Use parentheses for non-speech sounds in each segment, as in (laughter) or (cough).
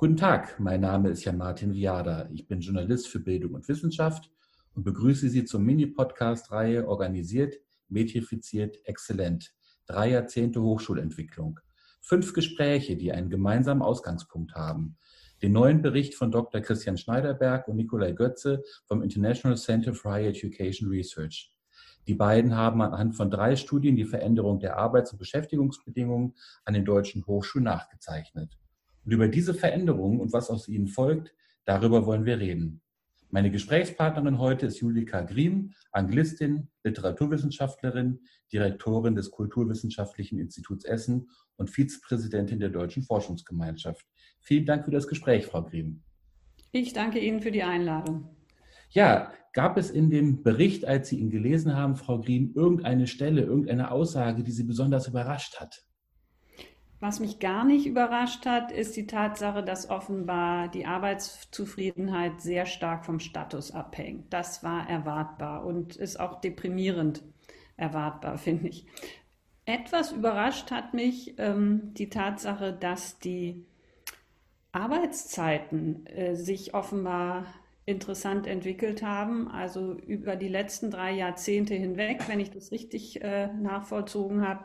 Guten Tag, mein Name ist Jan Martin Viada. Ich bin Journalist für Bildung und Wissenschaft und begrüße Sie zur Mini-Podcast-Reihe Organisiert, Metrifiziert, Exzellent. Drei Jahrzehnte Hochschulentwicklung. Fünf Gespräche, die einen gemeinsamen Ausgangspunkt haben. Den neuen Bericht von Dr. Christian Schneiderberg und Nikolai Götze vom International Center for Higher Education Research. Die beiden haben anhand von drei Studien die Veränderung der Arbeits- und Beschäftigungsbedingungen an den deutschen Hochschulen nachgezeichnet. Und über diese Veränderungen und was aus ihnen folgt, darüber wollen wir reden. Meine Gesprächspartnerin heute ist Julika Griem, Anglistin, Literaturwissenschaftlerin, Direktorin des Kulturwissenschaftlichen Instituts Essen und Vizepräsidentin der Deutschen Forschungsgemeinschaft. Vielen Dank für das Gespräch, Frau Griem. Ich danke Ihnen für die Einladung. Ja, gab es in dem Bericht, als Sie ihn gelesen haben, Frau Griem, irgendeine Stelle, irgendeine Aussage, die Sie besonders überrascht hat? Was mich gar nicht überrascht hat, ist die Tatsache, dass offenbar die Arbeitszufriedenheit sehr stark vom Status abhängt. Das war erwartbar und ist auch deprimierend erwartbar, (laughs) finde ich. Etwas überrascht hat mich ähm, die Tatsache, dass die Arbeitszeiten äh, sich offenbar interessant entwickelt haben. Also über die letzten drei Jahrzehnte hinweg, wenn ich das richtig äh, nachvollzogen habe,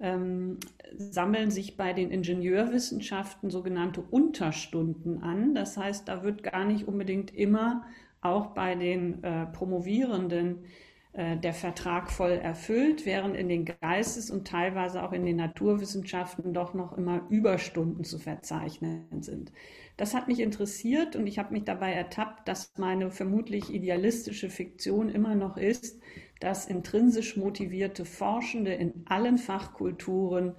ähm, sammeln sich bei den Ingenieurwissenschaften sogenannte Unterstunden an. Das heißt, da wird gar nicht unbedingt immer auch bei den äh, Promovierenden äh, der Vertrag voll erfüllt, während in den Geistes- und teilweise auch in den Naturwissenschaften doch noch immer Überstunden zu verzeichnen sind. Das hat mich interessiert und ich habe mich dabei ertappt, dass meine vermutlich idealistische Fiktion immer noch ist, dass intrinsisch motivierte Forschende in allen Fachkulturen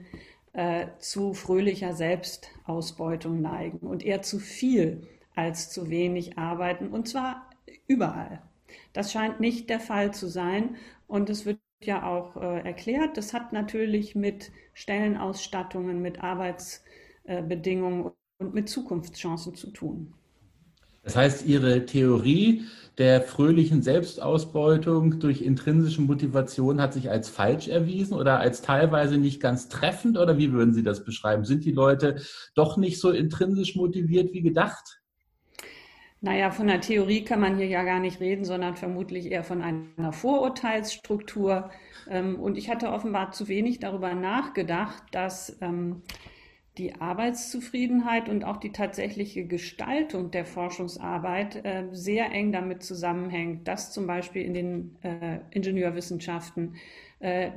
äh, zu fröhlicher Selbstausbeutung neigen und eher zu viel als zu wenig arbeiten, und zwar überall. Das scheint nicht der Fall zu sein und es wird ja auch äh, erklärt. Das hat natürlich mit Stellenausstattungen, mit Arbeitsbedingungen und mit Zukunftschancen zu tun. Das heißt, Ihre Theorie der fröhlichen Selbstausbeutung durch intrinsische Motivation hat sich als falsch erwiesen oder als teilweise nicht ganz treffend? Oder wie würden Sie das beschreiben? Sind die Leute doch nicht so intrinsisch motiviert wie gedacht? Naja, von der Theorie kann man hier ja gar nicht reden, sondern vermutlich eher von einer Vorurteilsstruktur. Ähm, und ich hatte offenbar zu wenig darüber nachgedacht, dass ähm, die Arbeitszufriedenheit und auch die tatsächliche Gestaltung der Forschungsarbeit äh, sehr eng damit zusammenhängt, dass zum Beispiel in den äh, Ingenieurwissenschaften äh,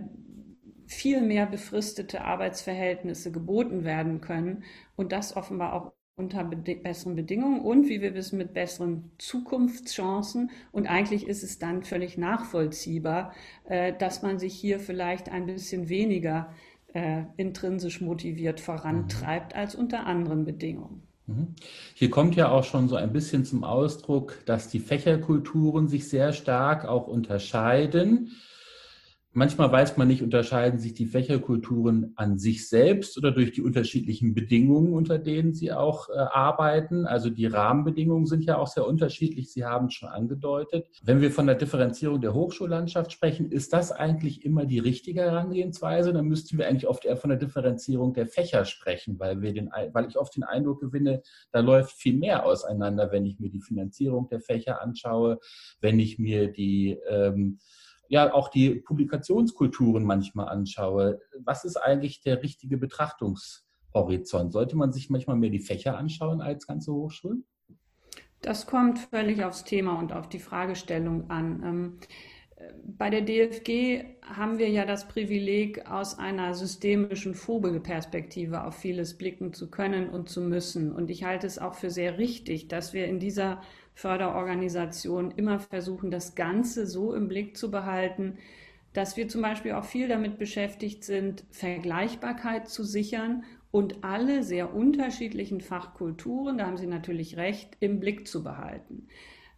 viel mehr befristete Arbeitsverhältnisse geboten werden können und das offenbar auch unter besseren Bedingungen und, wie wir wissen, mit besseren Zukunftschancen. Und eigentlich ist es dann völlig nachvollziehbar, äh, dass man sich hier vielleicht ein bisschen weniger äh, intrinsisch motiviert vorantreibt als unter anderen Bedingungen. Mhm. Hier kommt ja auch schon so ein bisschen zum Ausdruck, dass die Fächerkulturen sich sehr stark auch unterscheiden. Manchmal weiß man nicht, unterscheiden sich die Fächerkulturen an sich selbst oder durch die unterschiedlichen Bedingungen, unter denen sie auch äh, arbeiten. Also die Rahmenbedingungen sind ja auch sehr unterschiedlich. Sie haben es schon angedeutet. Wenn wir von der Differenzierung der Hochschullandschaft sprechen, ist das eigentlich immer die richtige Herangehensweise? Dann müssten wir eigentlich oft eher von der Differenzierung der Fächer sprechen, weil, wir den, weil ich oft den Eindruck gewinne, da läuft viel mehr auseinander, wenn ich mir die Finanzierung der Fächer anschaue, wenn ich mir die ähm, ja auch die Publikationskulturen manchmal anschaue, was ist eigentlich der richtige Betrachtungshorizont? Sollte man sich manchmal mehr die Fächer anschauen als ganze Hochschulen? Das kommt völlig aufs Thema und auf die Fragestellung an. Ähm, bei der DFG haben wir ja das Privileg, aus einer systemischen Vogelperspektive auf vieles blicken zu können und zu müssen. Und ich halte es auch für sehr richtig, dass wir in dieser Förderorganisation immer versuchen, das Ganze so im Blick zu behalten, dass wir zum Beispiel auch viel damit beschäftigt sind, Vergleichbarkeit zu sichern und alle sehr unterschiedlichen Fachkulturen, da haben Sie natürlich recht, im Blick zu behalten.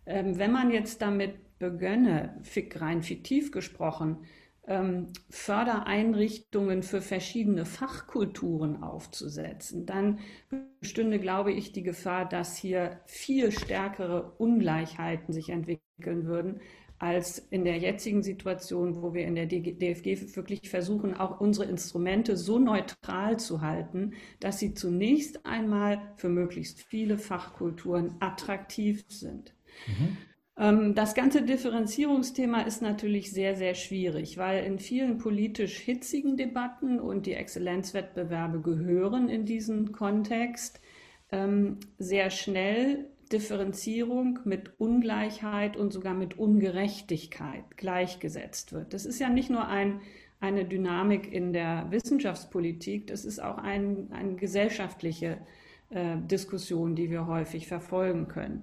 Ähm, wenn man jetzt damit begönne, rein fiktiv gesprochen, ähm, Fördereinrichtungen für verschiedene Fachkulturen aufzusetzen, dann bestünde, glaube ich, die Gefahr, dass hier viel stärkere Ungleichheiten sich entwickeln würden, als in der jetzigen Situation, wo wir in der DFG wirklich versuchen, auch unsere Instrumente so neutral zu halten, dass sie zunächst einmal für möglichst viele Fachkulturen attraktiv sind. Mhm. Ähm, das ganze Differenzierungsthema ist natürlich sehr, sehr schwierig, weil in vielen politisch hitzigen Debatten und die Exzellenzwettbewerbe gehören in diesen Kontext ähm, sehr schnell Differenzierung mit Ungleichheit und sogar mit Ungerechtigkeit gleichgesetzt wird. Das ist ja nicht nur ein, eine Dynamik in der Wissenschaftspolitik, das ist auch ein, eine gesellschaftliche äh, Diskussion, die wir häufig verfolgen können.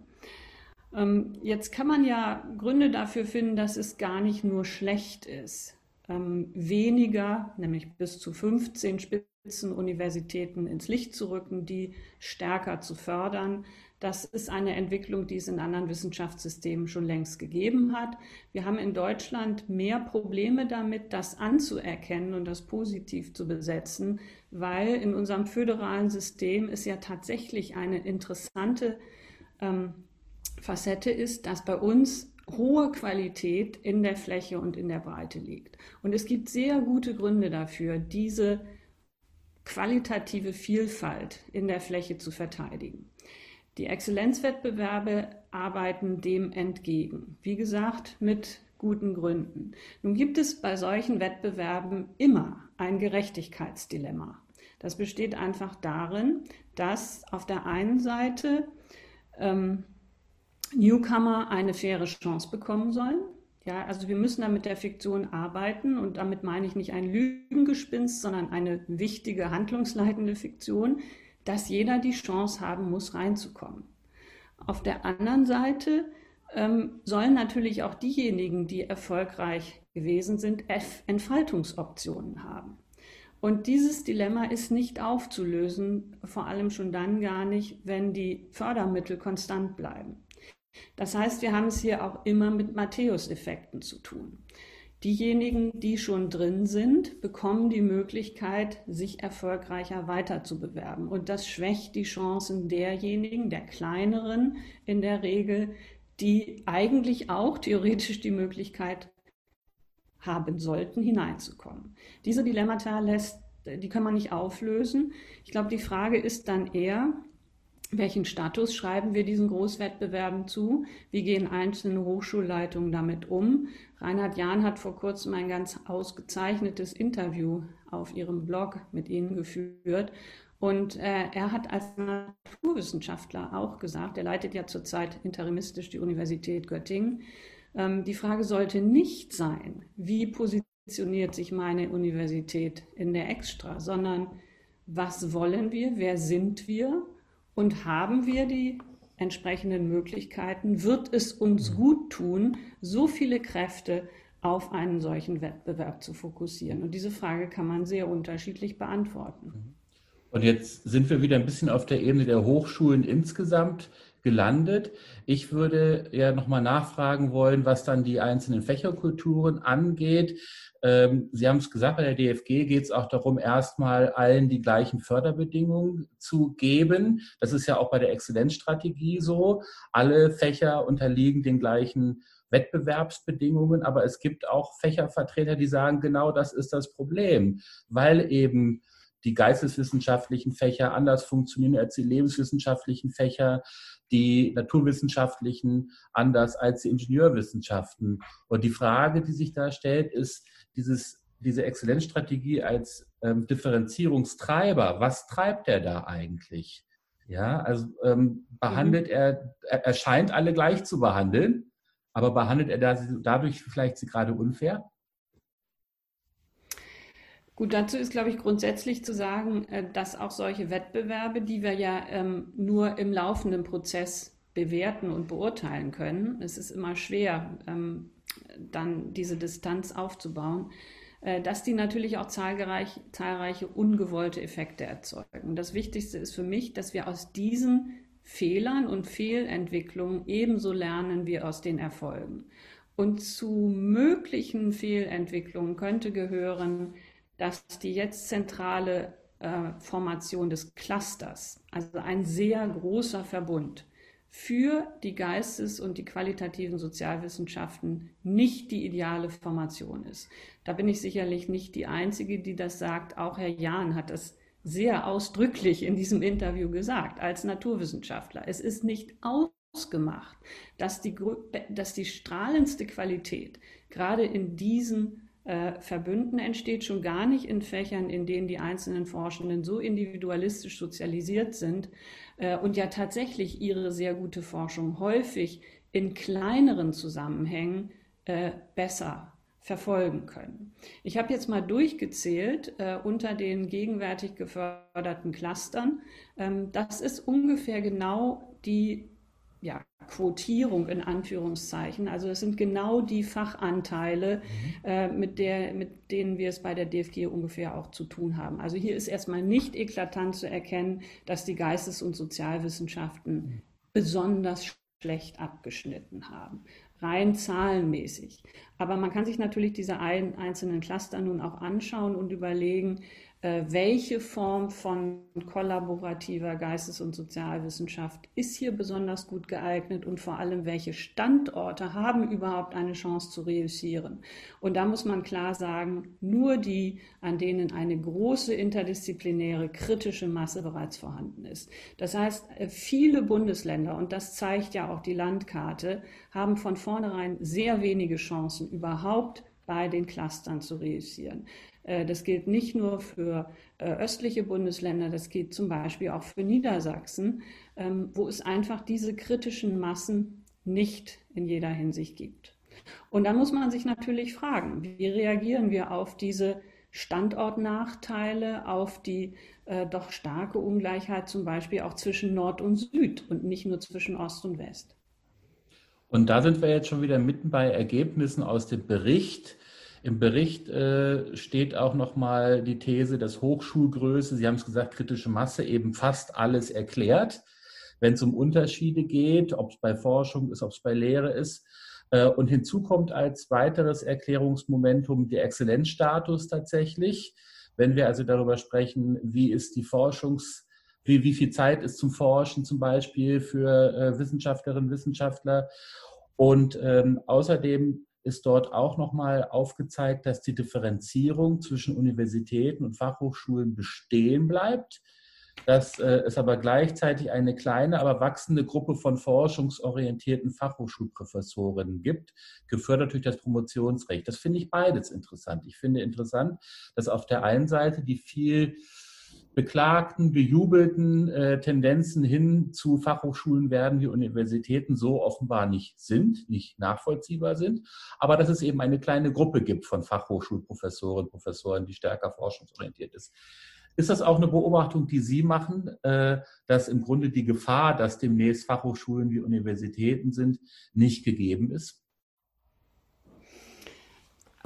Ähm, jetzt kann man ja Gründe dafür finden, dass es gar nicht nur schlecht ist, ähm, weniger, nämlich bis zu 15 Spitzenuniversitäten ins Licht zu rücken, die stärker zu fördern, das ist eine Entwicklung, die es in anderen Wissenschaftssystemen schon längst gegeben hat. Wir haben in Deutschland mehr Probleme damit, das anzuerkennen und das positiv zu besetzen, weil in unserem föderalen System es ja tatsächlich eine interessante ähm, Facette ist, dass bei uns hohe Qualität in der Fläche und in der Breite liegt. Und es gibt sehr gute Gründe dafür, diese qualitative Vielfalt in der Fläche zu verteidigen. Die Exzellenzwettbewerbe arbeiten dem entgegen. Wie gesagt, mit guten Gründen. Nun gibt es bei solchen Wettbewerben immer ein Gerechtigkeitsdilemma. Das besteht einfach darin, dass auf der einen Seite ähm, Newcomer eine faire Chance bekommen sollen. Ja, also wir müssen da mit der Fiktion arbeiten und damit meine ich nicht ein Lügengespinst, sondern eine wichtige handlungsleitende Fiktion, dass jeder die Chance haben muss, reinzukommen. Auf der anderen Seite ähm, sollen natürlich auch diejenigen, die erfolgreich gewesen sind, Entfaltungsoptionen haben. Und dieses Dilemma ist nicht aufzulösen, vor allem schon dann gar nicht, wenn die Fördermittel konstant bleiben. Das heißt, wir haben es hier auch immer mit Matthäus-Effekten zu tun. Diejenigen, die schon drin sind, bekommen die Möglichkeit, sich erfolgreicher weiterzubewerben. Und das schwächt die Chancen derjenigen, der kleineren in der Regel, die eigentlich auch theoretisch die Möglichkeit haben sollten, hineinzukommen. Diese Dilemmata lässt, die kann man nicht auflösen. Ich glaube, die Frage ist dann eher, welchen Status schreiben wir diesen Großwettbewerben zu? Wie gehen einzelne Hochschulleitungen damit um? Reinhard Jahn hat vor kurzem ein ganz ausgezeichnetes Interview auf ihrem Blog mit Ihnen geführt. Und äh, er hat als Naturwissenschaftler auch gesagt, er leitet ja zurzeit interimistisch die Universität Göttingen, ähm, die Frage sollte nicht sein, wie positioniert sich meine Universität in der Extra, sondern was wollen wir, wer sind wir und haben wir die entsprechenden Möglichkeiten? Wird es uns mhm. gut tun, so viele Kräfte auf einen solchen Wettbewerb zu fokussieren? Und diese Frage kann man sehr unterschiedlich beantworten. Mhm. Und jetzt sind wir wieder ein bisschen auf der Ebene der Hochschulen insgesamt gelandet. Ich würde ja nochmal nachfragen wollen, was dann die einzelnen Fächerkulturen angeht. Ähm, Sie haben es gesagt, bei der DFG geht es auch darum, erstmal allen die gleichen Förderbedingungen zu geben. Das ist ja auch bei der Exzellenzstrategie so. Alle Fächer unterliegen den gleichen Wettbewerbsbedingungen, aber es gibt auch Fächervertreter, die sagen, genau das ist das Problem, weil eben die geisteswissenschaftlichen Fächer anders funktionieren als die lebenswissenschaftlichen Fächer, die naturwissenschaftlichen anders als die Ingenieurwissenschaften. Und die Frage, die sich da stellt, ist dieses, diese Exzellenzstrategie als ähm, Differenzierungstreiber. Was treibt er da eigentlich? Ja, also ähm, behandelt mhm. er, er, scheint alle gleich zu behandeln, aber behandelt er da, dadurch vielleicht sie gerade unfair? Gut, dazu ist, glaube ich, grundsätzlich zu sagen, äh, dass auch solche Wettbewerbe, die wir ja ähm, nur im laufenden Prozess bewerten und beurteilen können, es ist immer schwer, ähm, dann diese Distanz aufzubauen, äh, dass die natürlich auch zahlreich, zahlreiche ungewollte Effekte erzeugen. Das Wichtigste ist für mich, dass wir aus diesen Fehlern und Fehlentwicklungen ebenso lernen wie aus den Erfolgen. Und zu möglichen Fehlentwicklungen könnte gehören, dass die jetzt zentrale äh, Formation des Clusters, also ein sehr großer Verbund für die Geistes- und die qualitativen Sozialwissenschaften nicht die ideale Formation ist. Da bin ich sicherlich nicht die Einzige, die das sagt. Auch Herr Jahn hat das sehr ausdrücklich in diesem Interview gesagt, als Naturwissenschaftler. Es ist nicht ausgemacht, dass die, dass die strahlendste Qualität gerade in diesen äh, Verbünden entsteht, schon gar nicht in Fächern, in denen die einzelnen Forschenden so individualistisch sozialisiert sind und ja tatsächlich ihre sehr gute Forschung häufig in kleineren Zusammenhängen äh, besser verfolgen können. Ich habe jetzt mal durchgezählt äh, unter den gegenwärtig geförderten Clustern. Ähm, das ist ungefähr genau die ja, Quotierung in Anführungszeichen. Also es sind genau die Fachanteile, mhm. äh, mit, der, mit denen wir es bei der DFG ungefähr auch zu tun haben. Also hier ist erstmal nicht eklatant zu erkennen, dass die Geistes- und Sozialwissenschaften mhm. besonders schlecht abgeschnitten haben rein zahlenmäßig. Aber man kann sich natürlich diese ein, einzelnen Cluster nun auch anschauen und überlegen, welche Form von kollaborativer Geistes- und Sozialwissenschaft ist hier besonders gut geeignet und vor allem, welche Standorte haben überhaupt eine Chance zu reüssieren. Und da muss man klar sagen, nur die, an denen eine große interdisziplinäre kritische Masse bereits vorhanden ist. Das heißt, äh, viele Bundesländer, und das zeigt ja auch die Landkarte, haben von vornherein sehr wenige Chancen überhaupt bei den Clustern zu reüssieren. Äh, das gilt nicht nur für äh, östliche Bundesländer, das gilt zum Beispiel auch für Niedersachsen, ähm, wo es einfach diese kritischen Massen nicht in jeder Hinsicht gibt. Und da muss man sich natürlich fragen, wie reagieren wir auf diese Standortnachteile, auf die äh, doch starke Ungleichheit zum Beispiel auch zwischen Nord und Süd und nicht nur zwischen Ost und West. Und da sind wir jetzt schon wieder mitten bei Ergebnissen aus dem Bericht. Im Bericht äh, steht auch nochmal die These, dass Hochschulgröße, Sie haben es gesagt, kritische Masse eben fast alles erklärt, wenn es um Unterschiede geht, ob es bei Forschung ist, ob es bei Lehre ist. Äh, und hinzu kommt als weiteres Erklärungsmomentum der Exzellenzstatus tatsächlich. Wenn wir also darüber sprechen, wie ist die Forschungs- wie, wie viel Zeit ist zum Forschen zum Beispiel für äh, Wissenschaftlerinnen und Wissenschaftler. Und ähm, außerdem ist dort auch nochmal aufgezeigt, dass die Differenzierung zwischen Universitäten und Fachhochschulen bestehen bleibt, dass äh, es aber gleichzeitig eine kleine, aber wachsende Gruppe von forschungsorientierten Fachhochschulprofessorinnen gibt, gefördert durch das Promotionsrecht. Das finde ich beides interessant. Ich finde interessant, dass auf der einen Seite die viel beklagten, bejubelten äh, Tendenzen hin zu Fachhochschulen werden wie Universitäten so offenbar nicht sind, nicht nachvollziehbar sind, aber dass es eben eine kleine Gruppe gibt von Fachhochschulprofessoren, Professoren, die stärker forschungsorientiert ist. Ist das auch eine Beobachtung, die Sie machen, äh, dass im Grunde die Gefahr, dass demnächst Fachhochschulen wie Universitäten sind, nicht gegeben ist?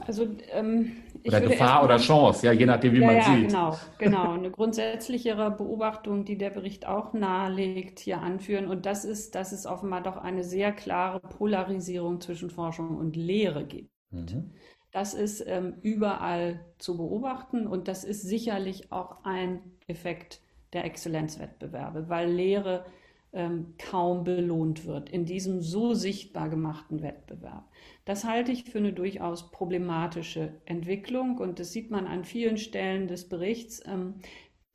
Also, ähm, oder Gefahr oder Chance, ja, je nachdem, wie ja, man ja, sieht. Genau, (laughs) genau. Eine grundsätzlichere Beobachtung, die der Bericht auch nahelegt, hier anführen. Und das ist, dass es offenbar doch eine sehr klare Polarisierung zwischen Forschung und Lehre gibt. Mhm. Das ist ähm, überall zu beobachten und das ist sicherlich auch ein Effekt der Exzellenzwettbewerbe, weil Lehre ähm, kaum belohnt wird in diesem so sichtbar gemachten Wettbewerb. Das halte ich für eine durchaus problematische Entwicklung und das sieht man an vielen Stellen des Berichts. Ähm,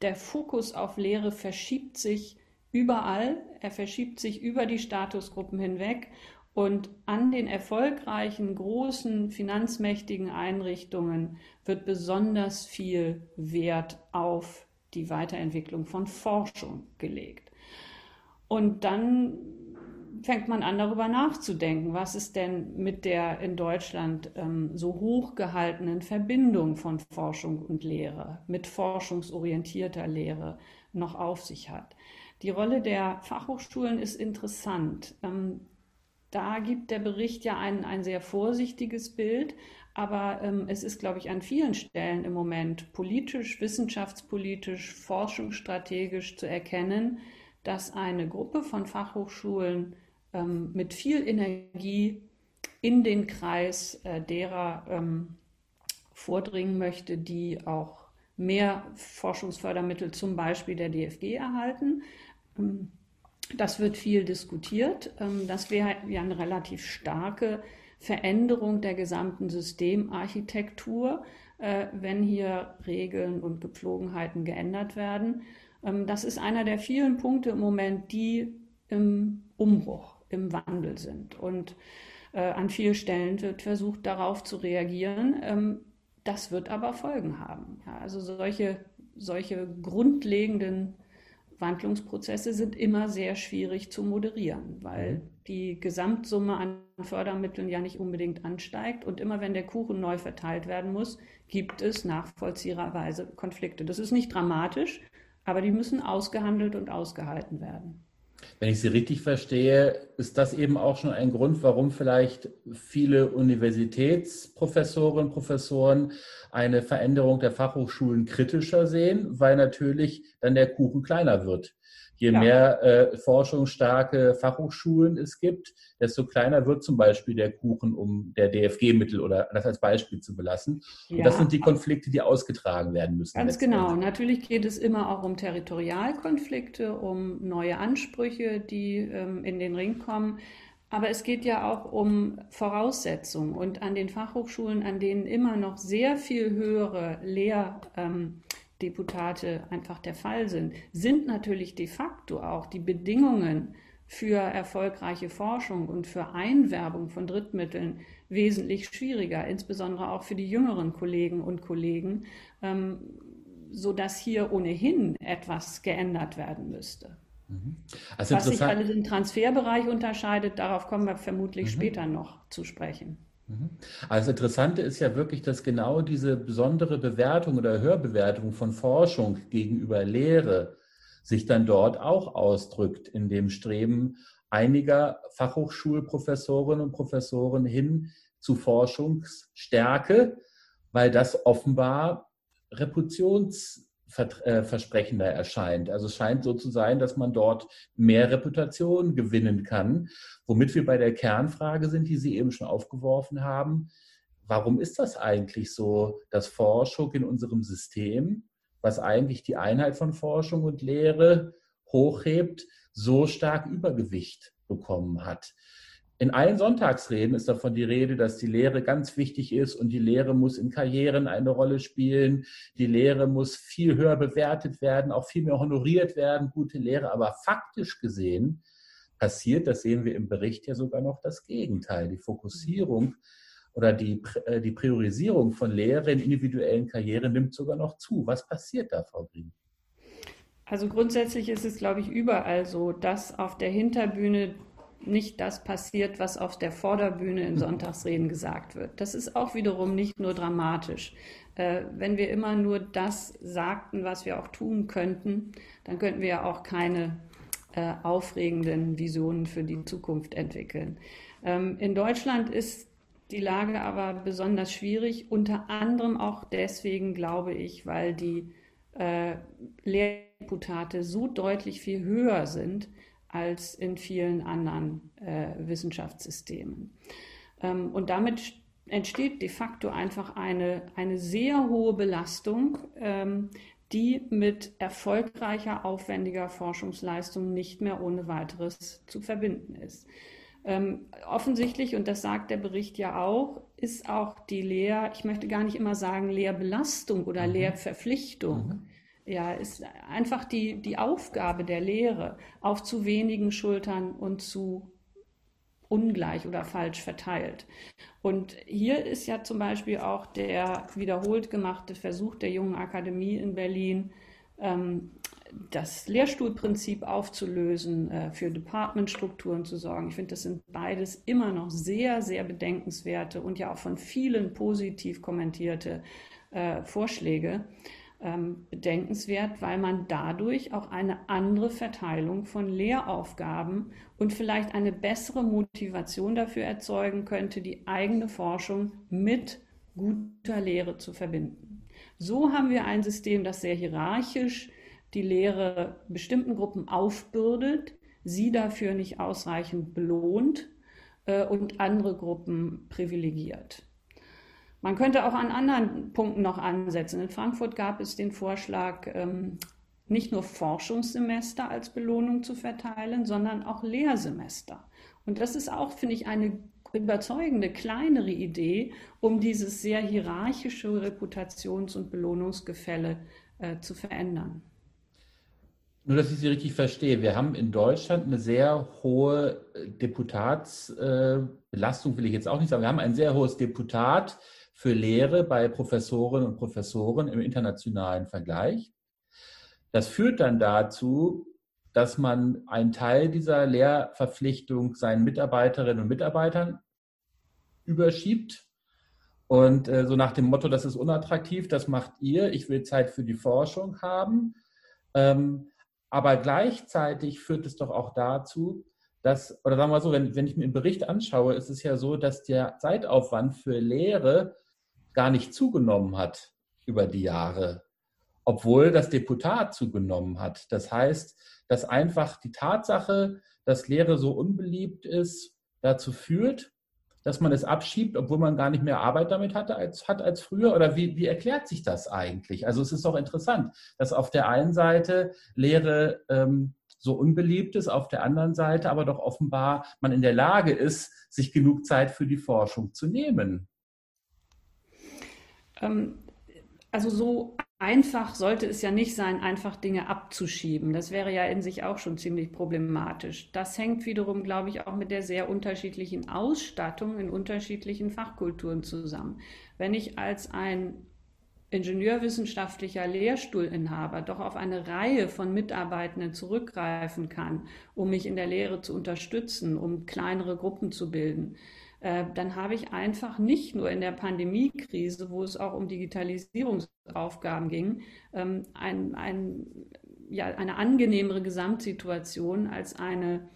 der Fokus auf Lehre verschiebt sich überall, er verschiebt sich über die Statusgruppen hinweg und an den erfolgreichen, großen, finanzmächtigen Einrichtungen wird besonders viel Wert auf die Weiterentwicklung von Forschung gelegt. Und dann fängt man an, darüber nachzudenken, was ist denn mit der in Deutschland ähm, so hoch gehaltenen Verbindung von Forschung und Lehre, mit forschungsorientierter Lehre noch auf sich hat. Die Rolle der Fachhochschulen ist interessant. Ähm, da gibt der Bericht ja ein, ein sehr vorsichtiges Bild, aber ähm, es ist, glaube ich, an vielen Stellen im Moment politisch, wissenschaftspolitisch, forschungsstrategisch zu erkennen, dass eine Gruppe von Fachhochschulen ähm, mit viel Energie in den Kreis äh, derer ähm, vordringen möchte, die auch mehr Forschungsfördermittel zum Beispiel der DFG erhalten. Ähm, Das wird viel diskutiert. Ähm, das wäre ja eine relativ starke Veränderung der gesamten Systemarchitektur, äh, wenn hier Regeln und Gepflogenheiten geändert werden. Ähm, das ist einer der vielen Punkte im Moment, die im Umbruch, im Wandel sind. Und äh, an vielen Stellen wird versucht, darauf zu reagieren. Ähm, das wird aber Folgen haben. also solche, solche grundlegenden Wandlungsprozesse sind immer sehr schwierig zu moderieren, weil mhm. die Gesamtsumme an Fördermitteln ja nicht unbedingt ansteigt. Und immer wenn der Kuchen neu verteilt werden muss, gibt es nachvollziehbarweise Konflikte. Das ist nicht dramatisch, aber die müssen ausgehandelt und ausgehalten werden. Wenn ich Sie richtig verstehe, ist das eben auch schon ein Grund, warum vielleicht viele Universitätsprofessorinnen und Professoren eine Veränderung der Fachhochschulen kritischer sehen, weil natürlich dann der Kuchen kleiner wird. Je ja. mehr äh, forschungsstarke Fachhochschulen es gibt, desto kleiner wird zum Beispiel der Kuchen, um der DFG-Mittel oder das als Beispiel zu belassen. Und ja. das sind die Konflikte, die ausgetragen werden müssen. Ganz genau. Natürlich geht es immer auch um Territorialkonflikte, um neue Ansprüche, die ähm, in den Ring kommen. Aber es geht ja auch um Voraussetzungen. Und an den Fachhochschulen, an denen immer noch sehr viel höhere Lehrdeputate einfach der Fall sind, sind natürlich de facto auch die Bedingungen für erfolgreiche Forschung und für Einwerbung von Drittmitteln wesentlich schwieriger, insbesondere auch für die jüngeren Kollegen und Kollegen, ähm, sodass hier ohnehin etwas geändert werden müsste. Mhm. Also Was sich alles im Transferbereich unterscheidet, darauf kommen wir vermutlich mhm. später noch zu sprechen. Mhm. Also das Interessante ist ja wirklich, dass genau diese besondere Bewertung oder Hörbewertung von Forschung gegenüber Lehre sich dann dort auch ausdrückt in dem Streben einiger Fachhochschulprofessorinnen und Professoren hin zu Forschungsstärke, weil das offenbar Reputations versprechender erscheint. Also es scheint so zu sein, dass man dort mehr Reputation gewinnen kann, womit wir bei der Kernfrage sind, die Sie eben schon aufgeworfen haben. Warum ist das eigentlich so, dass Forschung in unserem System, was eigentlich die Einheit von Forschung und Lehre hochhebt, so stark Übergewicht bekommen hat? In allen Sonntagsreden ist davon die Rede, dass die Lehre ganz wichtig ist und die Lehre muss in Karrieren eine Rolle spielen. Die Lehre muss viel höher bewertet werden, auch viel mehr honoriert werden, gute Lehre. Aber faktisch gesehen passiert, das sehen wir im Bericht ja sogar noch das Gegenteil. Die Fokussierung oder die, äh, die Priorisierung von Lehre in individuellen Karrieren nimmt sogar noch zu. Was passiert da, Frau Green? Also grundsätzlich ist es, glaube ich, überall so, dass auf der Hinterbühne nicht das passiert, was auf der Vorderbühne in Sonntagsreden gesagt wird. Das ist auch wiederum nicht nur dramatisch. Äh, wenn wir immer nur das sagten, was wir auch tun könnten, dann könnten wir ja auch keine äh, aufregenden Visionen für die Zukunft entwickeln. Ähm, in Deutschland ist die Lage aber besonders schwierig, unter anderem auch deswegen, glaube ich, weil die äh, Lehrreputate so deutlich viel höher sind als in vielen anderen äh, Wissenschaftssystemen. Ähm, und damit entsteht de facto einfach eine, eine sehr hohe Belastung, ähm, die mit erfolgreicher, aufwendiger Forschungsleistung nicht mehr ohne weiteres zu verbinden ist. Ähm, offensichtlich, und das sagt der Bericht ja auch, ist auch die Lehr, ich möchte gar nicht immer sagen Lehrbelastung oder mhm. Lehrverpflichtung, mhm ja, ist einfach die, die Aufgabe der Lehre auf zu wenigen Schultern und zu ungleich oder falsch verteilt. Und hier ist ja zum Beispiel auch der wiederholt gemachte Versuch der Jungen Akademie in Berlin, ähm, das Lehrstuhlprinzip aufzulösen, äh, für Departmentstrukturen zu sorgen. Ich finde, das sind beides immer noch sehr, sehr bedenkenswerte und ja auch von vielen positiv kommentierte äh, Vorschläge ähm, bedenkenswert, weil man dadurch auch eine andere Verteilung von Lehraufgaben und vielleicht eine bessere Motivation dafür erzeugen könnte, die eigene Forschung mit guter Lehre zu verbinden. So haben wir ein System, das sehr hierarchisch die Lehre bestimmten Gruppen aufbürdet, sie dafür nicht ausreichend belohnt äh, und andere Gruppen privilegiert. Man könnte auch an anderen Punkten noch ansetzen. In Frankfurt gab es den Vorschlag, ähm, nicht nur Forschungssemester als Belohnung zu verteilen, sondern auch Lehrsemester. Und das ist auch, finde ich, eine überzeugende kleinere Idee, um dieses sehr hierarchische Reputations- und Belohnungsgefälle äh, zu verändern. Nur, dass ich Sie richtig verstehe. Wir haben in Deutschland eine sehr hohe äh, Deputatsbelastung, äh, will ich jetzt auch nicht sagen. Wir haben ein sehr hohes Deputat für Lehre bei Professorinnen und Professoren im internationalen Vergleich. Das führt dann dazu, dass man einen Teil dieser Lehrverpflichtung seinen Mitarbeiterinnen und Mitarbeitern überschiebt. Und äh, so nach dem Motto, das ist unattraktiv, das macht ihr, ich will Zeit für die Forschung haben. Ähm, aber gleichzeitig führt es doch auch dazu, dass, oder sagen wir mal so, wenn, wenn ich mir den Bericht anschaue, ist es ja so, dass der Zeitaufwand für Lehre gar nicht zugenommen hat über die Jahre, obwohl das Deputat zugenommen hat. Das heißt, dass einfach die Tatsache, dass Lehre so unbeliebt ist, dazu führt, dass man es abschiebt, obwohl man gar nicht mehr Arbeit damit hatte als, hat als früher? Oder wie, wie erklärt sich das eigentlich? Also es ist doch interessant, dass auf der einen Seite Lehre ähm, so unbeliebt ist, auf der anderen Seite aber doch offenbar man in der Lage ist, sich genug Zeit für die Forschung zu nehmen. Ähm, also so einfach sollte es ja nicht sein, einfach Dinge abzuschieben. Das wäre ja in sich auch schon ziemlich problematisch. Das hängt wiederum, glaube ich, auch mit der sehr unterschiedlichen Ausstattung in unterschiedlichen Fachkulturen zusammen. Wenn ich als ein ingenieurwissenschaftlicher Lehrstuhlinhaber doch auf eine Reihe von Mitarbeitenden zurückgreifen kann, um mich in der Lehre zu unterstützen, um kleinere Gruppen zu bilden, dann habe ich einfach nicht nur in der Pandemiekrise, wo es auch um Digitalisierungsaufgaben ging, ähm, ein, ein, ja, eine angenehmere Gesamtsituation als eine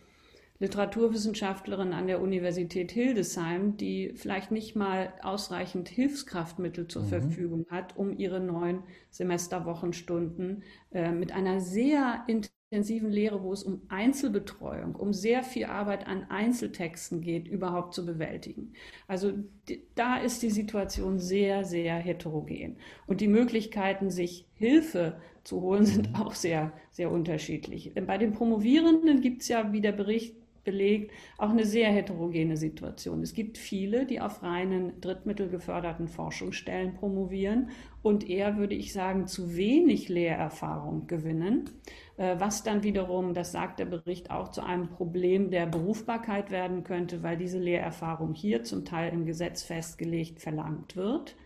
Literaturwissenschaftlerin an der Universität Hildesheim, die vielleicht nicht mal ausreichend Hilfskraftmittel zur mhm. Verfügung hat, um ihre neun Semesterwochenstunden äh, mit einer sehr intensiven intensiven Lehre, wo es um Einzelbetreuung, um sehr viel Arbeit an Einzeltexten geht, überhaupt zu bewältigen. Also da ist die Situation sehr, sehr heterogen. Und die Möglichkeiten, sich Hilfe zu holen, (laughs) sind auch sehr, sehr unterschiedlich. Bei den Promovierenden gibt es ja, wie der Bericht belegt, auch eine sehr heterogene Situation. Es gibt viele, die auf reinen drittmittelgeförderten Forschungsstellen promovieren und eher, würde ich sagen, zu wenig Lehrerfahrung gewinnen, was dann wiederum, das sagt der Bericht auch, zu einem Problem der Berufbarkeit werden könnte, weil diese Lehrerfahrung hier zum Teil im Gesetz festgelegt verlangt wird.